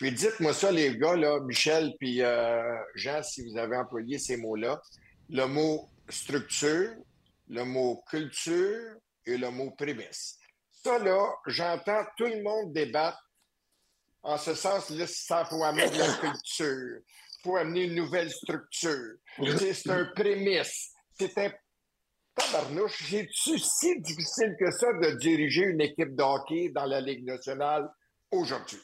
Puis dites-moi ça, les gars, là, Michel puis euh, Jean, si vous avez employé ces mots-là. Le mot structure, le mot culture et le mot prémisse. Ça, là, j'entends tout le monde débattre en ce sens-là, ça faut amener de la culture. faut amener une nouvelle structure. C'est c'est un prémisse. C'est un tabarnouche. C'est-tu si difficile que ça de diriger une équipe de hockey dans la Ligue nationale aujourd'hui?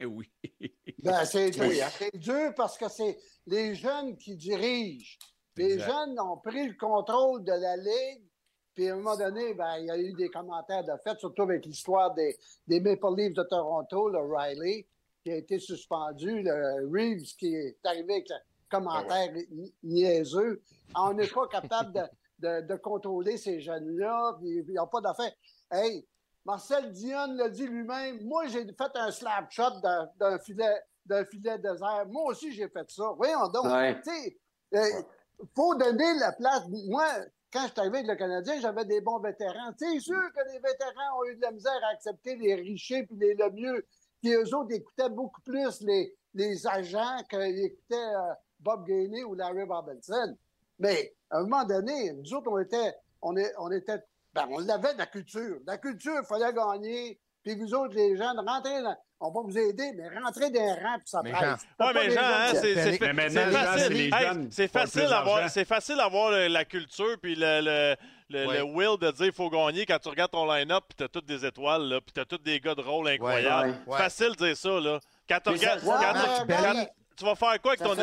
Eh oui. Ben, c'est Oui, hein. c'est dur parce que c'est les jeunes qui dirigent. Les Exact. jeunes ont pris le contrôle de la Ligue. Puis à un moment donné, ben, il y a eu des commentaires de fait, surtout avec l'histoire des, des Maple Leafs de Toronto, le Riley, qui a été suspendu, le Reeves qui est arrivé avec le commentaire ni- niaiseux. On n'est pas capable de, de- de contrôler ces jeunes-là, ils n'ont pas d'affaires. Hey, Marcel Dion l'a dit lui-même. Moi, j'ai fait un slap shot d'un filet, d'un filet désert. Moi aussi, j'ai fait ça. Voyons donc. Ouais. Euh, faut donner la place. Moi, quand je suis arrivé avec le Canadien, j'avais des bons vétérans. C'est sûr que les vétérans ont eu de la misère à accepter les richiers puis les Lemieux. Puis eux autres écoutaient beaucoup plus les, les agents qu'ils écoutaient euh, Bob Gainey ou Larry Robinson. Mais à un moment donné, nous autres, on était, on est, on était, ben, on avait de la culture. La culture, il fallait gagner. Puis vous autres, les jeunes, rentrez dans, on va vous aider, mais rentrez dans les rangs, puis ça Mais presse. Ouais, mais les Jean, hein, c'est facile. C'est Hey, facile c'est facile le- la culture puis le, le, le, Ouais. le will de dire qu'il faut gagner quand tu regardes ton line-up puis t'as toutes des étoiles là, puis t'as tous des gars de rôle incroyables. Ouais, ouais. Facile de dire ça là. Quand tu regardes, tu- vas faire quoi avec Ça ton,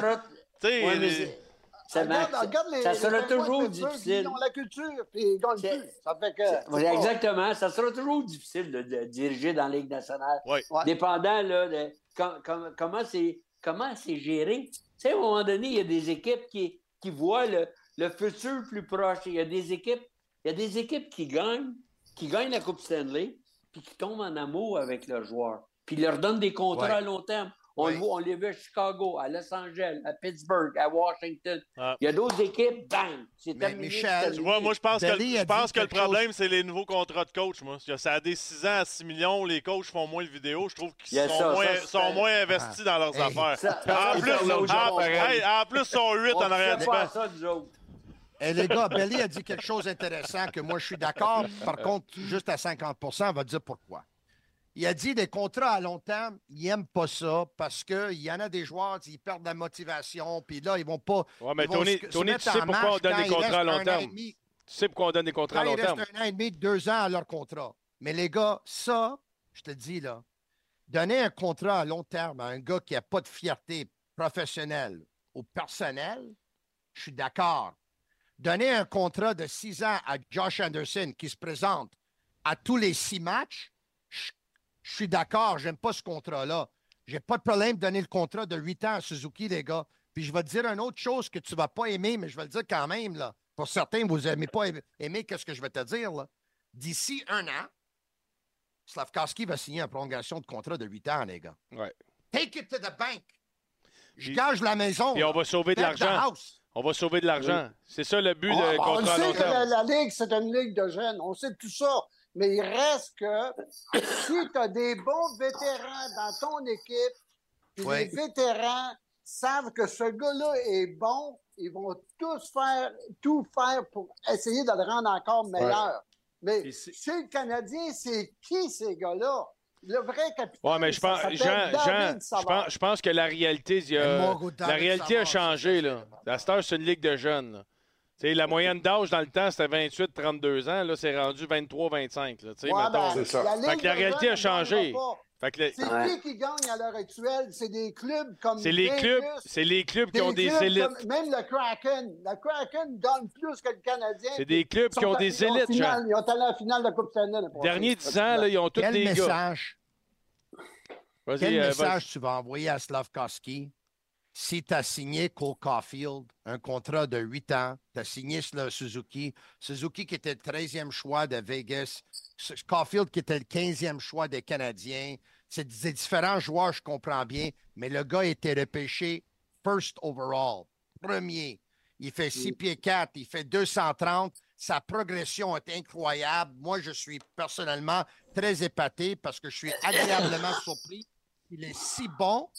tu sais, ça, Regarde, Max, regarde les- ça les sera toujours difficile. Ils ont la culture, puis ils gagnent C'est- plus. Ça fait que. Exactement. Ça sera toujours difficile de, de diriger dans la Ligue nationale. Dépendant là, de com- com- comment c'est comment c'est géré. Tu sais, à un moment donné, il y a des équipes qui, qui voient le, le futur plus proche. Il y a des équipes, il y a des équipes qui gagnent, qui gagnent la Coupe Stanley, puis qui tombent en amour avec leurs joueurs. Puis ils leur donnent des contrats Ouais. à long terme. On, Ouais. le voit, on les voit à Chicago, à Los Angeles, à Pittsburgh, à Washington. Ah. Il y a d'autres équipes, bang! C'est terminé. Michel, terminé. Moi, je pense que, Dali a je pense dit que le problème, c'est les nouveaux contrats de coach. Moi. Ça a des 6 ans à 6 millions. Les coachs font moins de vidéos. Je trouve qu'ils sont, ça, moins, ça, c'est- sont moins investis dans leurs Hey. affaires. Ça- En plus, c'est l'autre en, chose. hey, en plus, ils sont 8 On en arrière du fait pas banc. ça, nous autres. Eh, les gars, Belly a dit quelque chose d'intéressant que moi, je suis d'accord. Par contre, juste à 50% on va dire pourquoi. Il a dit des contrats à long terme, ils n'aiment pas ça parce qu'il y en a des joueurs, ils perdent la motivation, puis là, ils vont pas. Ouais, mais Tony, se- tu sais pourquoi on donne des il contrats à long terme? Tu sais pourquoi on donne des contrats à long il reste terme? un an et demi, deux ans à leur contrat. Mais les gars, ça, je te dis là, donner un contrat à long terme à un gars qui n'a pas de fierté professionnelle ou personnelle, je suis d'accord. Donner un contrat de six ans à Josh Anderson qui se présente à tous les six matchs, je, je suis d'accord, j'aime pas ce contrat-là. J'ai pas de problème de donner le contrat de huit ans à Suzuki, les gars. Puis je vais te dire une autre chose que tu vas pas aimer, mais je vais le dire quand même, là. Pour certains, vous n'aimez pas aimer, qu'est-ce que je vais te dire, là. D'ici un an, Slavkowski va signer une prolongation de contrat de huit ans, les gars. Ouais. Take it to the bank. Je Puis- gage la maison. Puis on va sauver de l'argent. On va sauver de l'argent. C'est ça le but On, de on contrat à sait long que la, la Ligue, c'est une ligue de jeunes. On sait tout ça. Mais il reste que si tu as des bons vétérans dans ton équipe, puis les vétérans savent que ce gars-là est bon, ils vont tous faire, tout faire pour essayer de le rendre encore meilleur. Mais chez le Canadien, c'est qui ces gars-là? Le vrai capitaine. Ouais, mais je ça pense, Jean, David Jean, je pense, je pense que la réalité, il y a- la réalité a changé. Là. La star, c'est une ligue de jeunes. là. La moyenne d'âge dans le temps, c'était 28-32 ans. Là, c'est rendu 23-25. là. Tu sais, Ouais, ben, C'est ça. la Fait que la réalité a changé. Fait que le- C'est Ouais. qui qui gagne à l'heure actuelle? C'est des clubs comme c'est les clubs, c'est les clubs qui des ont des clubs élites. comme- même le Kraken. Le Kraken gagne plus que le Canadien. C'est des clubs qui ont des élites, Jean. Ils ont allé à la finale de la Coupe Stanley. Derniers 10 ans, là, ils ont tous Quel des gars. message, Vas-y, quel euh, vas-y. message tu vas envoyer à Slavkowski si tu as signé Cole Caulfield, un contrat de 8 ans, tu as signé le Suzuki, Suzuki qui était le 13e choix de Vegas, Caulfield qui était le 15e choix des Canadiens. C'est des différents joueurs, je comprends bien, mais le gars été repêché first overall, premier. Il fait 6 pieds 4, il fait 230. Sa progression est incroyable. Moi, je suis personnellement très épaté parce que je suis agréablement surpris. Il est si bon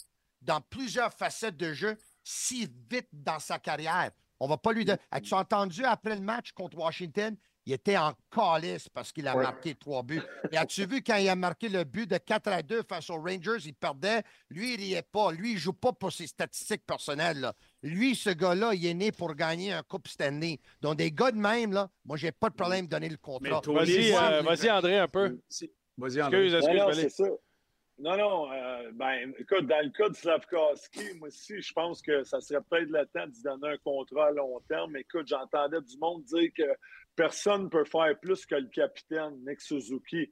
dans plusieurs facettes de jeu, si vite dans sa carrière. On va pas lui donner. As-tu entendu après le match contre Washington? Il était en calice parce qu'il a Ouais. marqué trois buts. Et as-tu vu quand il a marqué le but de 4 à 2 face aux Rangers, il perdait? Lui, il riait pas. Lui, il joue pas pour ses statistiques personnelles. là. Lui, ce gars-là, il est né pour gagner un Coupe Stanley. Donc, des gars de même, là, moi, j'ai pas de problème de donner le contrat. Vas-y, moi, euh, vas-y, André, un peu. Si- Vas-y, André. Excuse, excuse, Non, non. Non, non. euh, ben, écoute, dans le cas de Slavkowski, moi aussi, je pense que ça serait peut-être le temps d'y donner un contrat à long terme. Écoute, j'entendais du monde dire que personne ne peut faire plus que le capitaine, Nick Suzuki.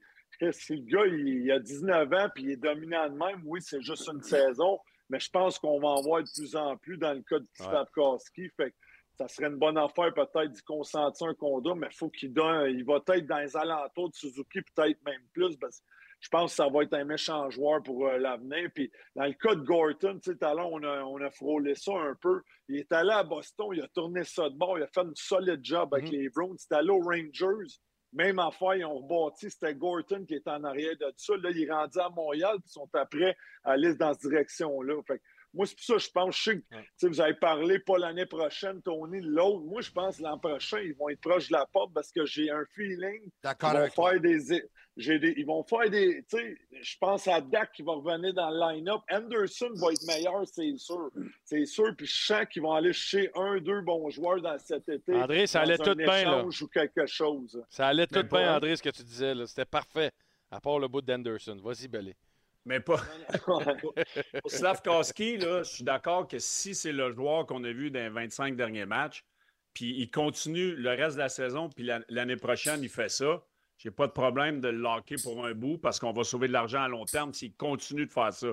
Si le gars, il, il a 19 ans puis il est dominant de même, oui, c'est juste une saison, mais je pense qu'on va en voir de plus en plus dans le cas de Slavkowski. Fait que ça serait une bonne affaire peut-être d'y consentir un contrat, mais il faut qu'il donne. Il va être dans les alentours de Suzuki, peut-être même plus, parce que je pense que ça va être un méchant joueur pour euh, l'avenir. Puis dans le cas de Gorton, tu sais, on a, on a frôlé ça un peu. Il est allé à Boston, il a tourné ça de bord, il a fait une solide job avec les Browns. Il est allé aux Rangers. Même affaire, ils ont rebâti, c'était Gorton qui était en arrière de ça. Là, il est rendu à Montréal, puis ils sont après à aller dans cette direction-là. Fait que moi, c'est pour ça que je pense, je sais que tu sais, vous avez parlé pas l'année prochaine, Tony, l'autre. Moi, je pense que l'an prochain, ils vont être proches de la porte parce que j'ai un feeling ils D'accord vont avec toi. faire des, j'ai des- ils vont faire des. Tu sais, je pense à Dak qui va revenir dans le line-up. Anderson va être meilleur, c'est sûr. C'est sûr. Puis je sens qu'ils vont aller chercher un, deux bons joueurs dans cet été. André, ça allait tout bien, là. ou quelque chose. Ça allait tout bien, André, ce que tu disais. là. C'était parfait. À part le bout d'Anderson. Vas-y, Belé. Mais pas. Pour Slavkowski, là, je suis d'accord que si c'est le joueur qu'on a vu dans les 25 derniers matchs, puis il continue le reste de la saison, puis la- l'année prochaine, il fait ça, j'ai pas de problème de le locker pour un bout parce qu'on va sauver de l'argent à long terme s'il continue de faire ça.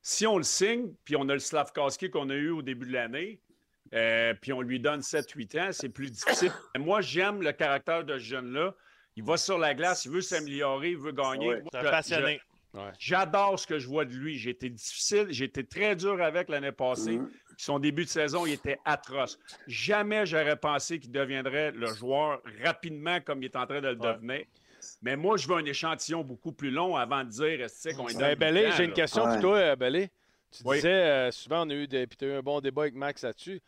Si on le signe, puis on a le Slavkowski qu'on a eu au début de l'année, euh, puis on lui donne 7-8 ans, c'est plus difficile. Moi, j'aime le caractère de ce jeune-là. Il va sur la glace, il veut s'améliorer, il veut gagner. Moi, C'est un je- passionné. J'adore ce que je vois de lui. J'ai été difficile, j'ai été très dur avec l'année passée. Mhm. Son début de saison, il était atroce. Jamais j'aurais pensé qu'il deviendrait le joueur rapidement comme il est en train de le Ouais. devenir. Mais moi, je veux un échantillon beaucoup plus long avant de dire est-ce qu'on est dans Ben, j'ai une question Ouais. pour toi, euh, Bellé. Tu Oui. disais, euh, souvent, on a eu, des, puis t'as eu un bon débat avec Max là-dessus.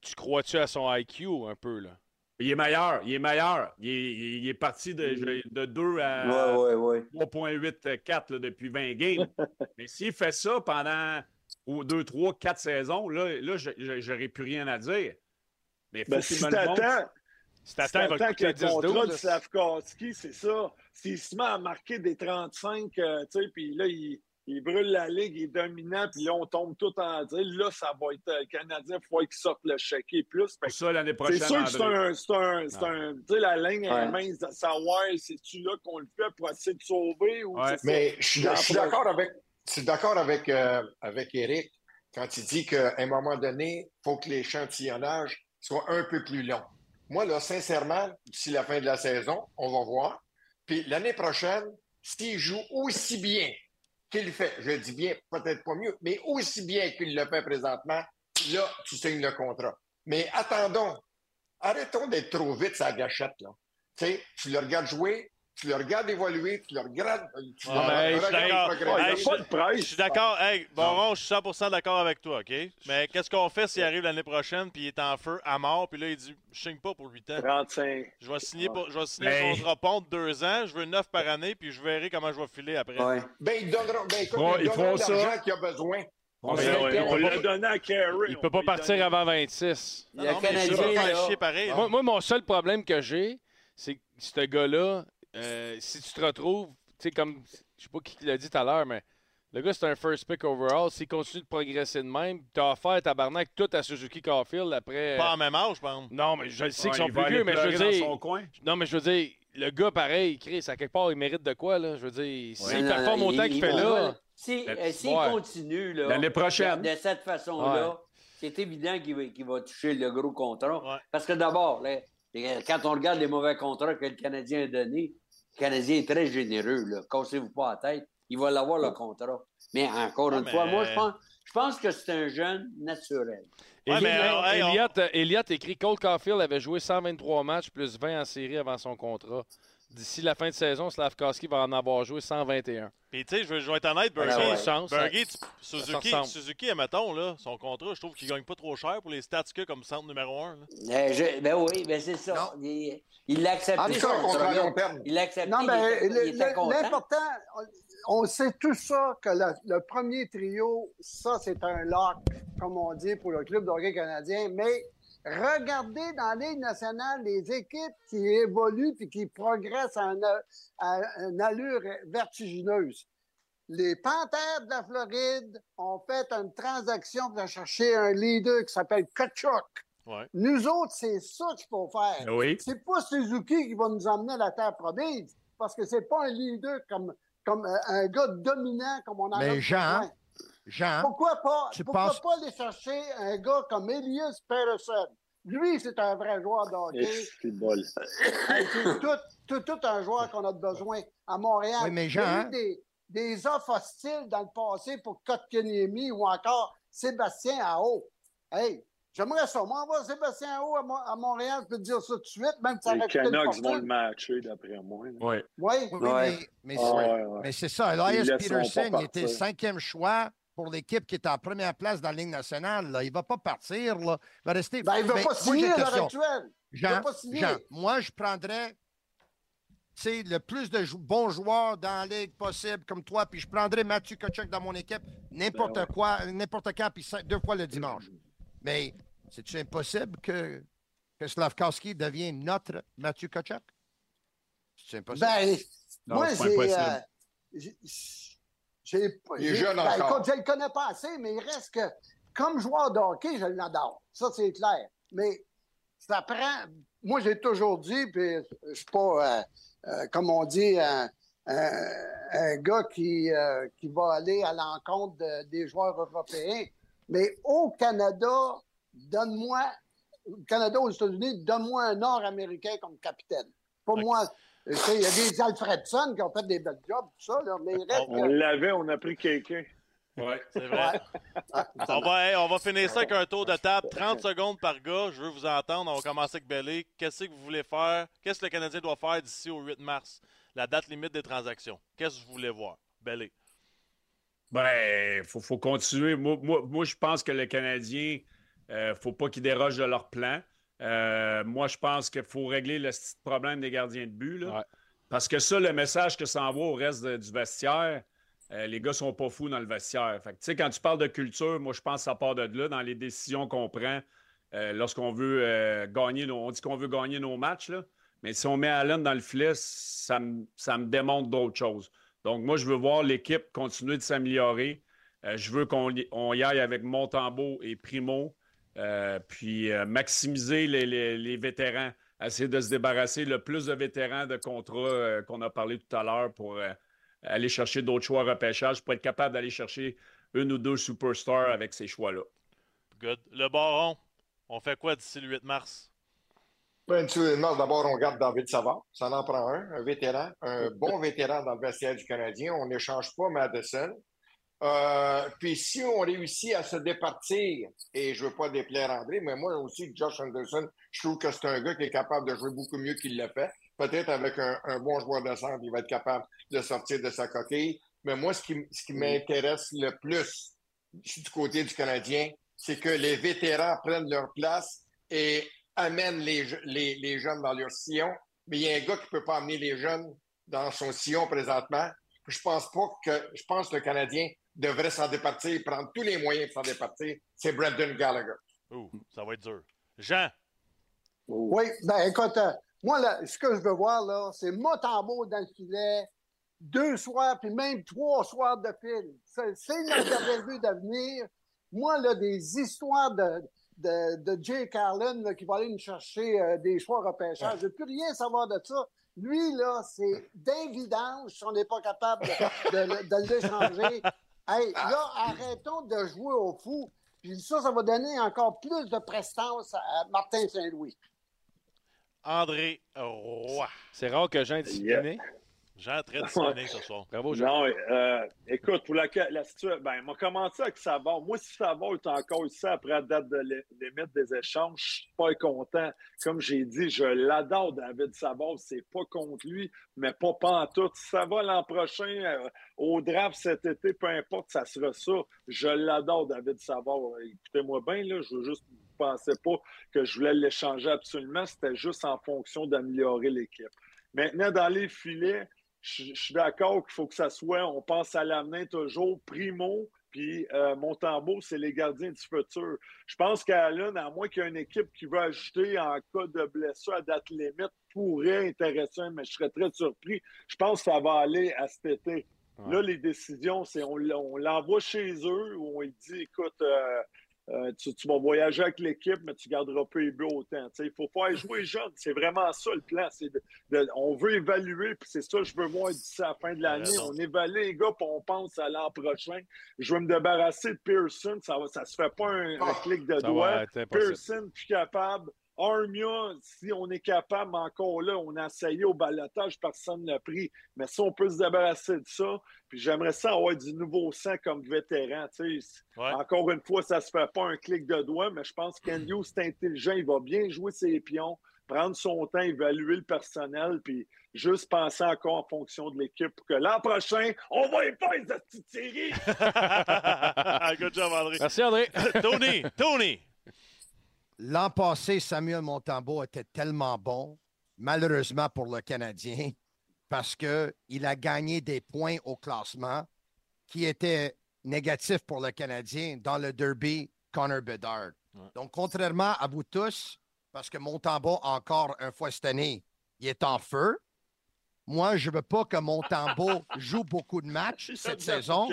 Tu crois-tu à son IQ un peu, là? Il est meilleur, il est meilleur. Il est, il est parti de, de 2 à Ouais, ouais, ouais. 3.84 là, depuis 20 games. Mais s'il fait ça pendant 2, 3, 4 saisons, là, là j'aurais plus rien à dire. Mais faut Ben, qu'il si me le montre. Si si t'attends, te que le contrat 10-12. de Slavkowski, c'est ça. S'il se met à marquer des 35, euh, tu sais, puis là, il, il brûle la ligue, il est dominant, puis là, on tombe tout en dire. Là, ça va être euh, Canadien, il faut qu'il sorte le chéquier plus. Pour ça, l'année C'est prochaine, sûr que c'est un. C'est un, c'est un tu sais, la ligne est Ouais. mince de savoir c'est-tu là qu'on le fait pour essayer de sauver ou Ouais. c'est? Mais je suis, je suis d'accord avec, je suis d'accord avec, euh, avec Eric quand il dit qu'à un moment donné, il faut que l'échantillonnage soit un peu plus long. Moi, là, sincèrement, d'ici la fin de la saison, on va voir. Puis l'année prochaine, s'il joue aussi bien qu'il fait, je dis bien, peut-être pas mieux, mais aussi bien qu'il le fait présentement, là, tu signes le contrat. Mais attendons, arrêtons d'être trop vite sa gâchette, là. Tu le regardes jouer, tu le regardes évoluer, tu le regardes, tu le mais je suis d'accord. progresser. Ouais, il Hey, n'y a pas de presse. Je suis d'accord. Hey, je suis 100 d'accord avec toi, OK? Mais qu'est-ce qu'on fait s'il arrive l'année prochaine puis il est en feu à mort puis là, il dit Je signe pas pour 8 ans. 35. Je vais signer, pour, je vais signer Ben- un contrat pont de 2 ans, je veux 9 par année puis je verrai comment je vais filer après. Ouais. Ben, ils donneront, ben, écoute, Ouais, ils ils donneront l'argent qu'il a besoin. On Ouais, ouais, on l'a donné à Carey. Il on peut pas partir avant 26. Non, Le non, mais je Canadien. Moi, moi, mon seul problème que j'ai, c'est que ce gars-là, euh, si tu te retrouves, tu sais, comme, je sais pas qui l'a dit tout à l'heure, mais le gars, c'est un first pick overall. S'il continue de progresser de même, t'as offert tabarnak tout à Suzuki Caulfield après. Pas en même âge, je pense. Non, mais je le sais Ouais, qu'ils sont plus vieux, mais je veux dire. son coin. Non, mais je veux dire, le gars, pareil, Chris, à quelque part, il mérite de quoi, là? Je veux dire, s'il non, performe autant qu'il il fait là. Si, euh, Ouais. continue là, L'année prochaine. de, cette façon-là, c'est évident qu'il va, toucher le gros contrat. Ouais. Parce que d'abord, quand on regarde les mauvais contrats que le Canadien a donnés, Canadien est très généreux. là. Cassez-vous pas la tête. Il va l'avoir le contrat. Mais encore Ouais, une mais- fois, moi, je pense, je pense que c'est un jeune naturel. Ouais, mais, Elliott, hey, on- Elliott, euh, écrit Cole Caulfield avait joué 123 matchs plus 20 en série avant son contrat. D'ici la fin de saison, Slavkowski va en avoir joué 121. Puis, tu sais, je veux, je vais être honnête, Bergie. Ouais, ouais. Chance, Bergie, ça- tu- ça Suzuki. Suzuki, admettons, là, son contrat, je trouve qu'il gagne pas trop cher pour les stats que comme centre numéro 1. Euh, je- ben oui, ben c'est ça. Non. Il l'a accepté. contrat long terme. Il l'a accepté. Non, mais l'important, on, sait tout ça que le, le premier trio, ça, c'est un lock, comme on dit, pour le club de hockey canadien. Mais regardez dans la Ligue nationale les équipes qui évoluent et qui progressent à une, à une allure vertigineuse. Les Panthers de la Floride ont fait une transaction pour chercher un leader qui s'appelle Kachuk. Ouais. Nous autres, c'est ça qu'il faut faire. Oui. C'est pas Suzuki qui va nous emmener à la terre promise, parce que c'est pas un leader comme, comme euh, un gars dominant comme on en a Mais besoin. Jean, Jean, Pourquoi pas, tu pourquoi penses- pas aller chercher un gars comme Elias Patterson? Lui, c'est un vrai joueur de Et hockey. c'est bol. Hey, c'est tout, tout, tout un joueur qu'on a besoin à Montréal. Oui, mais Il y a Jean, eu hein? des, des offres hostiles dans le passé pour Kotkaniemi ou encore Sébastien Ao. Hey, j'aimerais ça. Moi, Sébastien Ao à, Mo- à Montréal, je peux te dire ça tout de suite, même si ça Les Canucks vont le matcher, d'après moi. Oui. Oui. Mais, mais Ah, c'est- ouais, ouais. ça. Elias Peterson, il était cinquième choix pour l'équipe qui est en première place dans la Ligue nationale. là. Il ne va pas partir. Là. Il va rester. Ben, il ne veut Mais pas signer à l'heure actuelle. Il Jean, veut pas signer. Jean, moi, je prendrais tu sais, le plus de jou- bons joueurs dans la ligue possible, comme toi, puis je prendrais Mathieu Kachuk dans mon équipe, n'importe Ben ouais. quoi, n'importe quand, puis deux fois le dimanche. Mais c'est-tu impossible que, que Slavkowski devienne notre Mathieu Kachuk? C'est impossible? Ben, Non, moi, c'est pas j'ai. J'ai- Il est jeune ben, encore. écoute, je ne le connais pas assez, mais il reste que, comme joueur de hockey, je l'adore. Ça, c'est clair. Mais ça prend. Moi, j'ai toujours dit, puis je ne suis pas, euh, euh, comme on dit, un, un- un gars qui, euh, qui va aller à l'encontre de- des joueurs européens. Mais au Canada, donne-moi, Canada aux États-Unis, donne-moi un Nord-Américain comme capitaine. Pas Ok. moi. Il y a des Alfredson qui ont fait des belles jobs, tout ça, là, mais il reste On que- l'avait, on a pris quelqu'un. Ouais. C'est vrai. On va, hey, on va finir ça avec un tour de table. 30 secondes par gars. Je veux vous entendre. On va commencer avec Bellé. Qu'est-ce que vous voulez faire? Qu'est-ce que le Canadien doit faire d'ici au 8 mars? La date limite des transactions. Qu'est-ce que vous voulez voir? Bellé. Ben, faut, faut continuer. Moi, moi, moi, je pense que le Canadien, euh, faut pas qu'ils dérogent de leur plan. Euh, moi, je pense qu'il faut régler le problème des gardiens de but. là. Ouais. Parce que ça, le message que ça envoie au reste de- du vestiaire, euh, les gars sont pas fous dans le vestiaire. Fait que, tu sais, quand tu parles de culture, moi, je pense que ça part de là, dans les décisions qu'on prend euh, lorsqu'on veut gagner. nos- on dit qu'on veut gagner nos matchs, là. mais si on met Allen dans le filet, ça me, ça me démontre d'autres choses. Donc, moi, je veux voir l'équipe continuer de s'améliorer. Je veux qu'on y, on y aille avec Montembeau et Primo, euh, puis euh, maximiser les, les- les vétérans, essayer de se débarrasser le plus de vétérans de contrats euh, qu'on a parlé tout à l'heure pour euh, aller chercher d'autres choix repêchage, pour être capable d'aller chercher une ou deux superstars avec ces choix-là. Good. Le baron, on fait quoi d'ici le 8 mars? Ben, d'abord, on garde David Savard. Ça en prend un, un vétéran, un bon vétéran dans le vestiaire du Canadien. On n'échange pas Madison. Euh, puis si on réussit à se départir, et je veux pas déplaire André, mais moi aussi, Josh Anderson, je trouve que c'est un gars qui est capable de jouer beaucoup mieux qu'il le fait. Peut-être avec un, un bon joueur de centre, il va être capable de sortir de sa coquille. Mais moi, ce qui, ce qui m'intéresse le plus du côté du Canadien, c'est que les vétérans prennent leur place et amènent les, je- les, les jeunes dans leur sillon. Mais il y a un gars qui ne peut pas amener les jeunes dans son sillon présentement. Je pense pas que je pense que le Canadien devrait s'en départir, prendre tous les moyens de s'en départir. C'est Brendan Gallagher. Ouh, ça va être dur. Jean, Oui, ben écoute, euh, moi, là, ce que je veux voir, là, c'est Motambo dans le filet, deux soirs, puis même trois soirs de fil. C'est notre d'avenir. Moi, là, des histoires de, de, de Jay Carlin là, qui va aller nous chercher euh, des choix repêchage, je ne veux plus rien savoir de ça. Lui, là, c'est d'évidence si on n'est pas capable de, de- de l'échanger. Hey, là, arrêtons de jouer au fou. Puis ça, ça va donner encore plus de prestance à Martin Saint-Louis. André Roy. C'est rare que Jean est discipliné. Jean, très discipliné ce soir. Bravo, Jean. Non, euh, écoute, pour la, la situation, ben, on va commencer avec Savard. Moi, si Savard est encore ici après la date de li- limite des échanges, je suis pas content. Comme j'ai dit, je l'adore, David Savard. C'est pas contre lui, mais pas pantoute. Si ça va l'an prochain, euh, au draft cet été, peu importe, ça sera ça. Je l'adore, David Savard. Écoutez-moi bien, là, je veux juste vous pensez pas que je voulais l'échanger absolument. C'était juste en fonction d'améliorer l'équipe. Maintenant, dans les filets, je je suis d'accord qu'il faut que ça soit, on pense à l'avenir toujours, Primo, puis euh, Montembeau, c'est les gardiens du futur. Je pense qu'Allen, à moins qu'il y ait une équipe qui veut ajouter en cas de blessure à date limite, pourrait intéresser, mais je serais très surpris. Je pense que ça va aller à cet été. Là, les décisions, c'est on, l'envoie chez eux où on lui dit, écoute, euh, euh, tu, tu vas voyager avec l'équipe, mais tu garderas pas les buts autant. Il faut faire jouer jeune. C'est vraiment ça le plan. C'est de- de- on veut évaluer, puis c'est ça que je veux voir d'ici à la fin de l'année. On évalue les gars, puis on pense à l'an prochain. Je veux me débarrasser de Pearson. Ça ne se fait pas un, un clic de doigt. Pearson, plus capable. Armia, si on est capable, encore là, on a essayé au balotage, personne ne l'a pris. Mais si on peut se débarrasser de ça, puis j'aimerais ça avoir du nouveau sang comme vétéran. tu sais. Ouais. Encore une fois, ça se fait pas un clic de doigt, mais je pense qu'Endio, c'est intelligent, il va bien jouer ses pions, prendre son temps, évaluer le personnel, puis juste penser encore en fonction de l'équipe pour que l'an prochain, on va y faire cette petite série. Good job, André. Merci, André. Tony, Tony. L'an passé, Samuel Montembeau était tellement bon, malheureusement pour le Canadien, parce qu'il a gagné des points au classement qui étaient négatifs pour le Canadien dans le derby Connor Bedard. Donc, contrairement à vous tous, parce que Montembeau, encore une fois cette année, il est en feu. Moi, je ne veux pas que Montembeau joue beaucoup de matchs cette saison.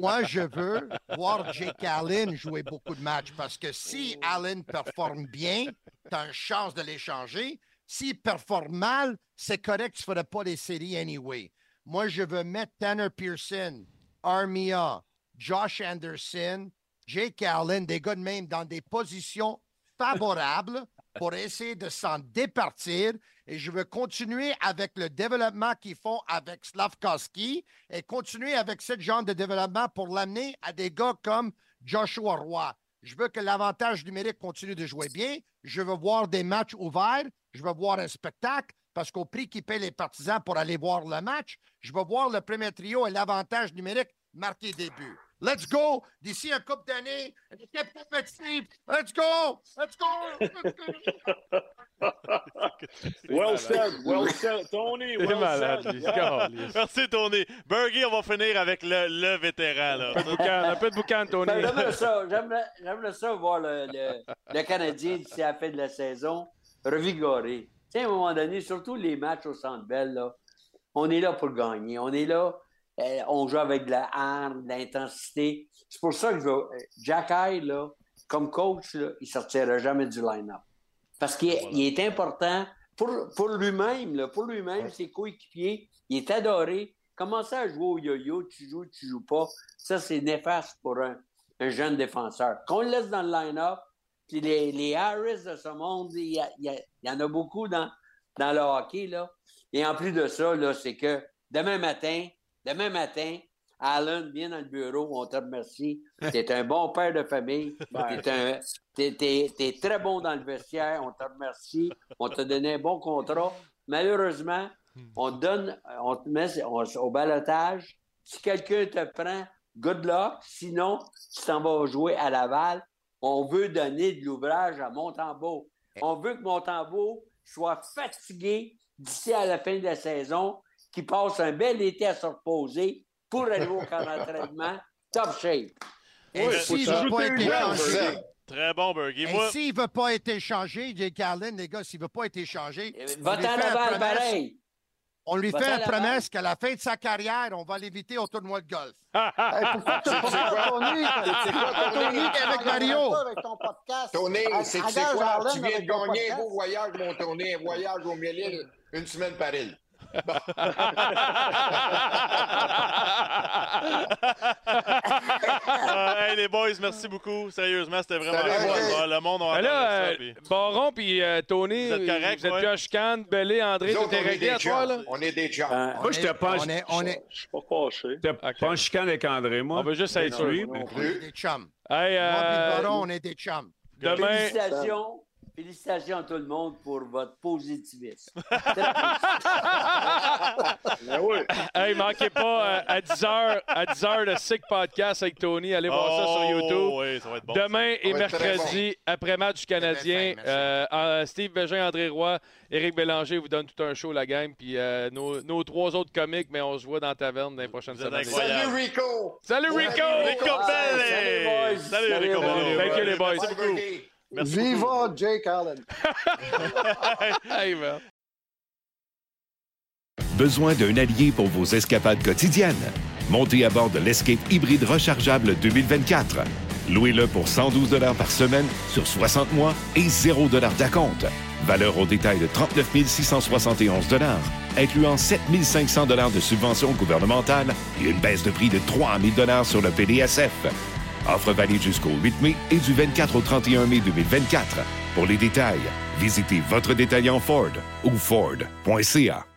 Moi, je veux voir Jake Allen jouer beaucoup de matchs parce que si Allen performe bien, tu as une chance de l'échanger. S'il performe mal, c'est correct, tu ne ferais pas les séries anyway. Moi, je veux mettre Tanner Pearson, Armia, Josh Anderson Jake Allen, des gars de même dans des positions favorables pour essayer de s'en départir. Et je veux continuer avec le développement qu'ils font avec Slavkowski et continuer avec ce genre de développement pour l'amener à des gars comme Joshua Roy. Je veux que l'avantage numérique continue de jouer bien. Je veux voir des matchs ouverts. Je veux voir un spectacle parce qu'au prix qu'ils paient les partisans pour aller voir le match, je veux voir le premier trio et l'avantage numérique marquer des buts. Let's go! D'ici un couple d'années, une équipe compétitive. Let's go! Let's go! Well said, well said. Tony, well malade, said. Yeah. Merci, Tony. Bergie, on va finir avec le, le vétéran. Là. Un peu de boucan, un peu de boucan, Tony. Ben, J'aimerais ça, j'aimerais- ça voir le, le- le Canadien d'ici à la fin de la saison revigoré. Tu sais, à un moment donné, surtout les matchs au Centre Bell, là, on est là pour gagner. On est là, on joue avec de la hargne, de l'intensité. C'est pour ça que je veux- euh, Jack Hyde, là, comme coach, là, il ne sortira jamais du line-up. Parce qu'il est- important pour, pour lui-même, là, pour lui-même, ses coéquipiers. Il est adoré. Commencer à jouer au yo-yo, tu joues, tu joues pas, ça, c'est néfaste pour un, un jeune défenseur. Qu'on le laisse dans le line-up, puis les, les Harris de ce monde, y a- il y en a beaucoup dans, dans le hockey, là. Et en plus de ça, là, c'est que demain matin, demain matin, Alan, viens dans le bureau, on te remercie. Tu es un bon père de famille. Tu es, très bon dans le vestiaire, on te remercie. On t'a donné un bon contrat. Malheureusement, on te donne, on te met on- au balotage. Si quelqu'un te prend, good luck. Sinon, tu t'en vas jouer à Laval. On veut donner de l'ouvrage à Montembeau. On veut que Montembeau soit fatigué d'ici à la fin de la saison, qu'il passe un bel été à se reposer pour aller au camp d'entraînement top shape. Et s'il ne veut pas être échangé. Très bon, Bergie. et s'il ne veut pas être échangé, Jake Allen, les gars, s'il ne veut pas être échangé, on lui Va-t'en promesse- pareil. on lui fait une Laval. promesse qu'à la fin de sa carrière, on va l'éviter au tournoi de golf. Pourquoi tu C'est quoi? Tony? Avec Mario. Avec ton podcast? Tony, c'est quoi? Tu viens de avec ton gagner un podcast. beau voyage, mon Tony, un voyage au Mille-Îles, une semaine par île. Euh, hey, les boys, merci beaucoup. Sérieusement, c'était vraiment Salut, le fun. hey. Ah, Le monde a Ben là, adoré ça. euh, puis- Baron puis euh, Tony, Vous êtes correct, vous êtes ouais? plus chicane, Bellé, André, Nous tout autres, est on est réglé à des toi, là? chums. On est des chums. Euh, Moi, pas, on est, on est, Je suis pas fâché. j'étais Ok. pas en chicane avec André, moi. On veut juste être sûr. lui, Non, mais- non. on est des chums. Hey, Moi puis euh, baron, on est des chums. demain, Félicitations. Félicitations à tout le monde pour votre positivisme. Très Ben oui. hey, manquez pas euh, à 10h, à 10h le Sick Podcast avec Tony. Allez voir ça sur Oh, YouTube. Oui, ça va être bon. Demain et Ça mercredi, après-match du Canadien, fin, euh, euh, Steve Bégin, André Roy, Éric Bélanger vous donnent tout un show, la gang. Puis euh, nos, nos trois autres comiques, mais on se voit dans la taverne dans les prochaines semaines. Salut, Rico! Salut Rico! Rico Belli! salut, boys. Salut, Salut, Rico boys. Belli. Thank you, les boys. Merci beaucoup. Viva Jake Allen. Hey, man. Besoin d'un allié pour vos escapades quotidiennes? Montez à bord de l'Escape hybride rechargeable 2024. Louez-le pour 112 par semaine sur 60 mois et 0 d'acompte. Valeur au détail de 39 671 incluant 7 500 de subventions gouvernementales et une baisse de prix de 3 000 sur le PDSF. Offre valide jusqu'au 8 mai et du 24 au 31 mai 2024. Pour les détails, visitez votre détaillant Ford ou Ford.ca.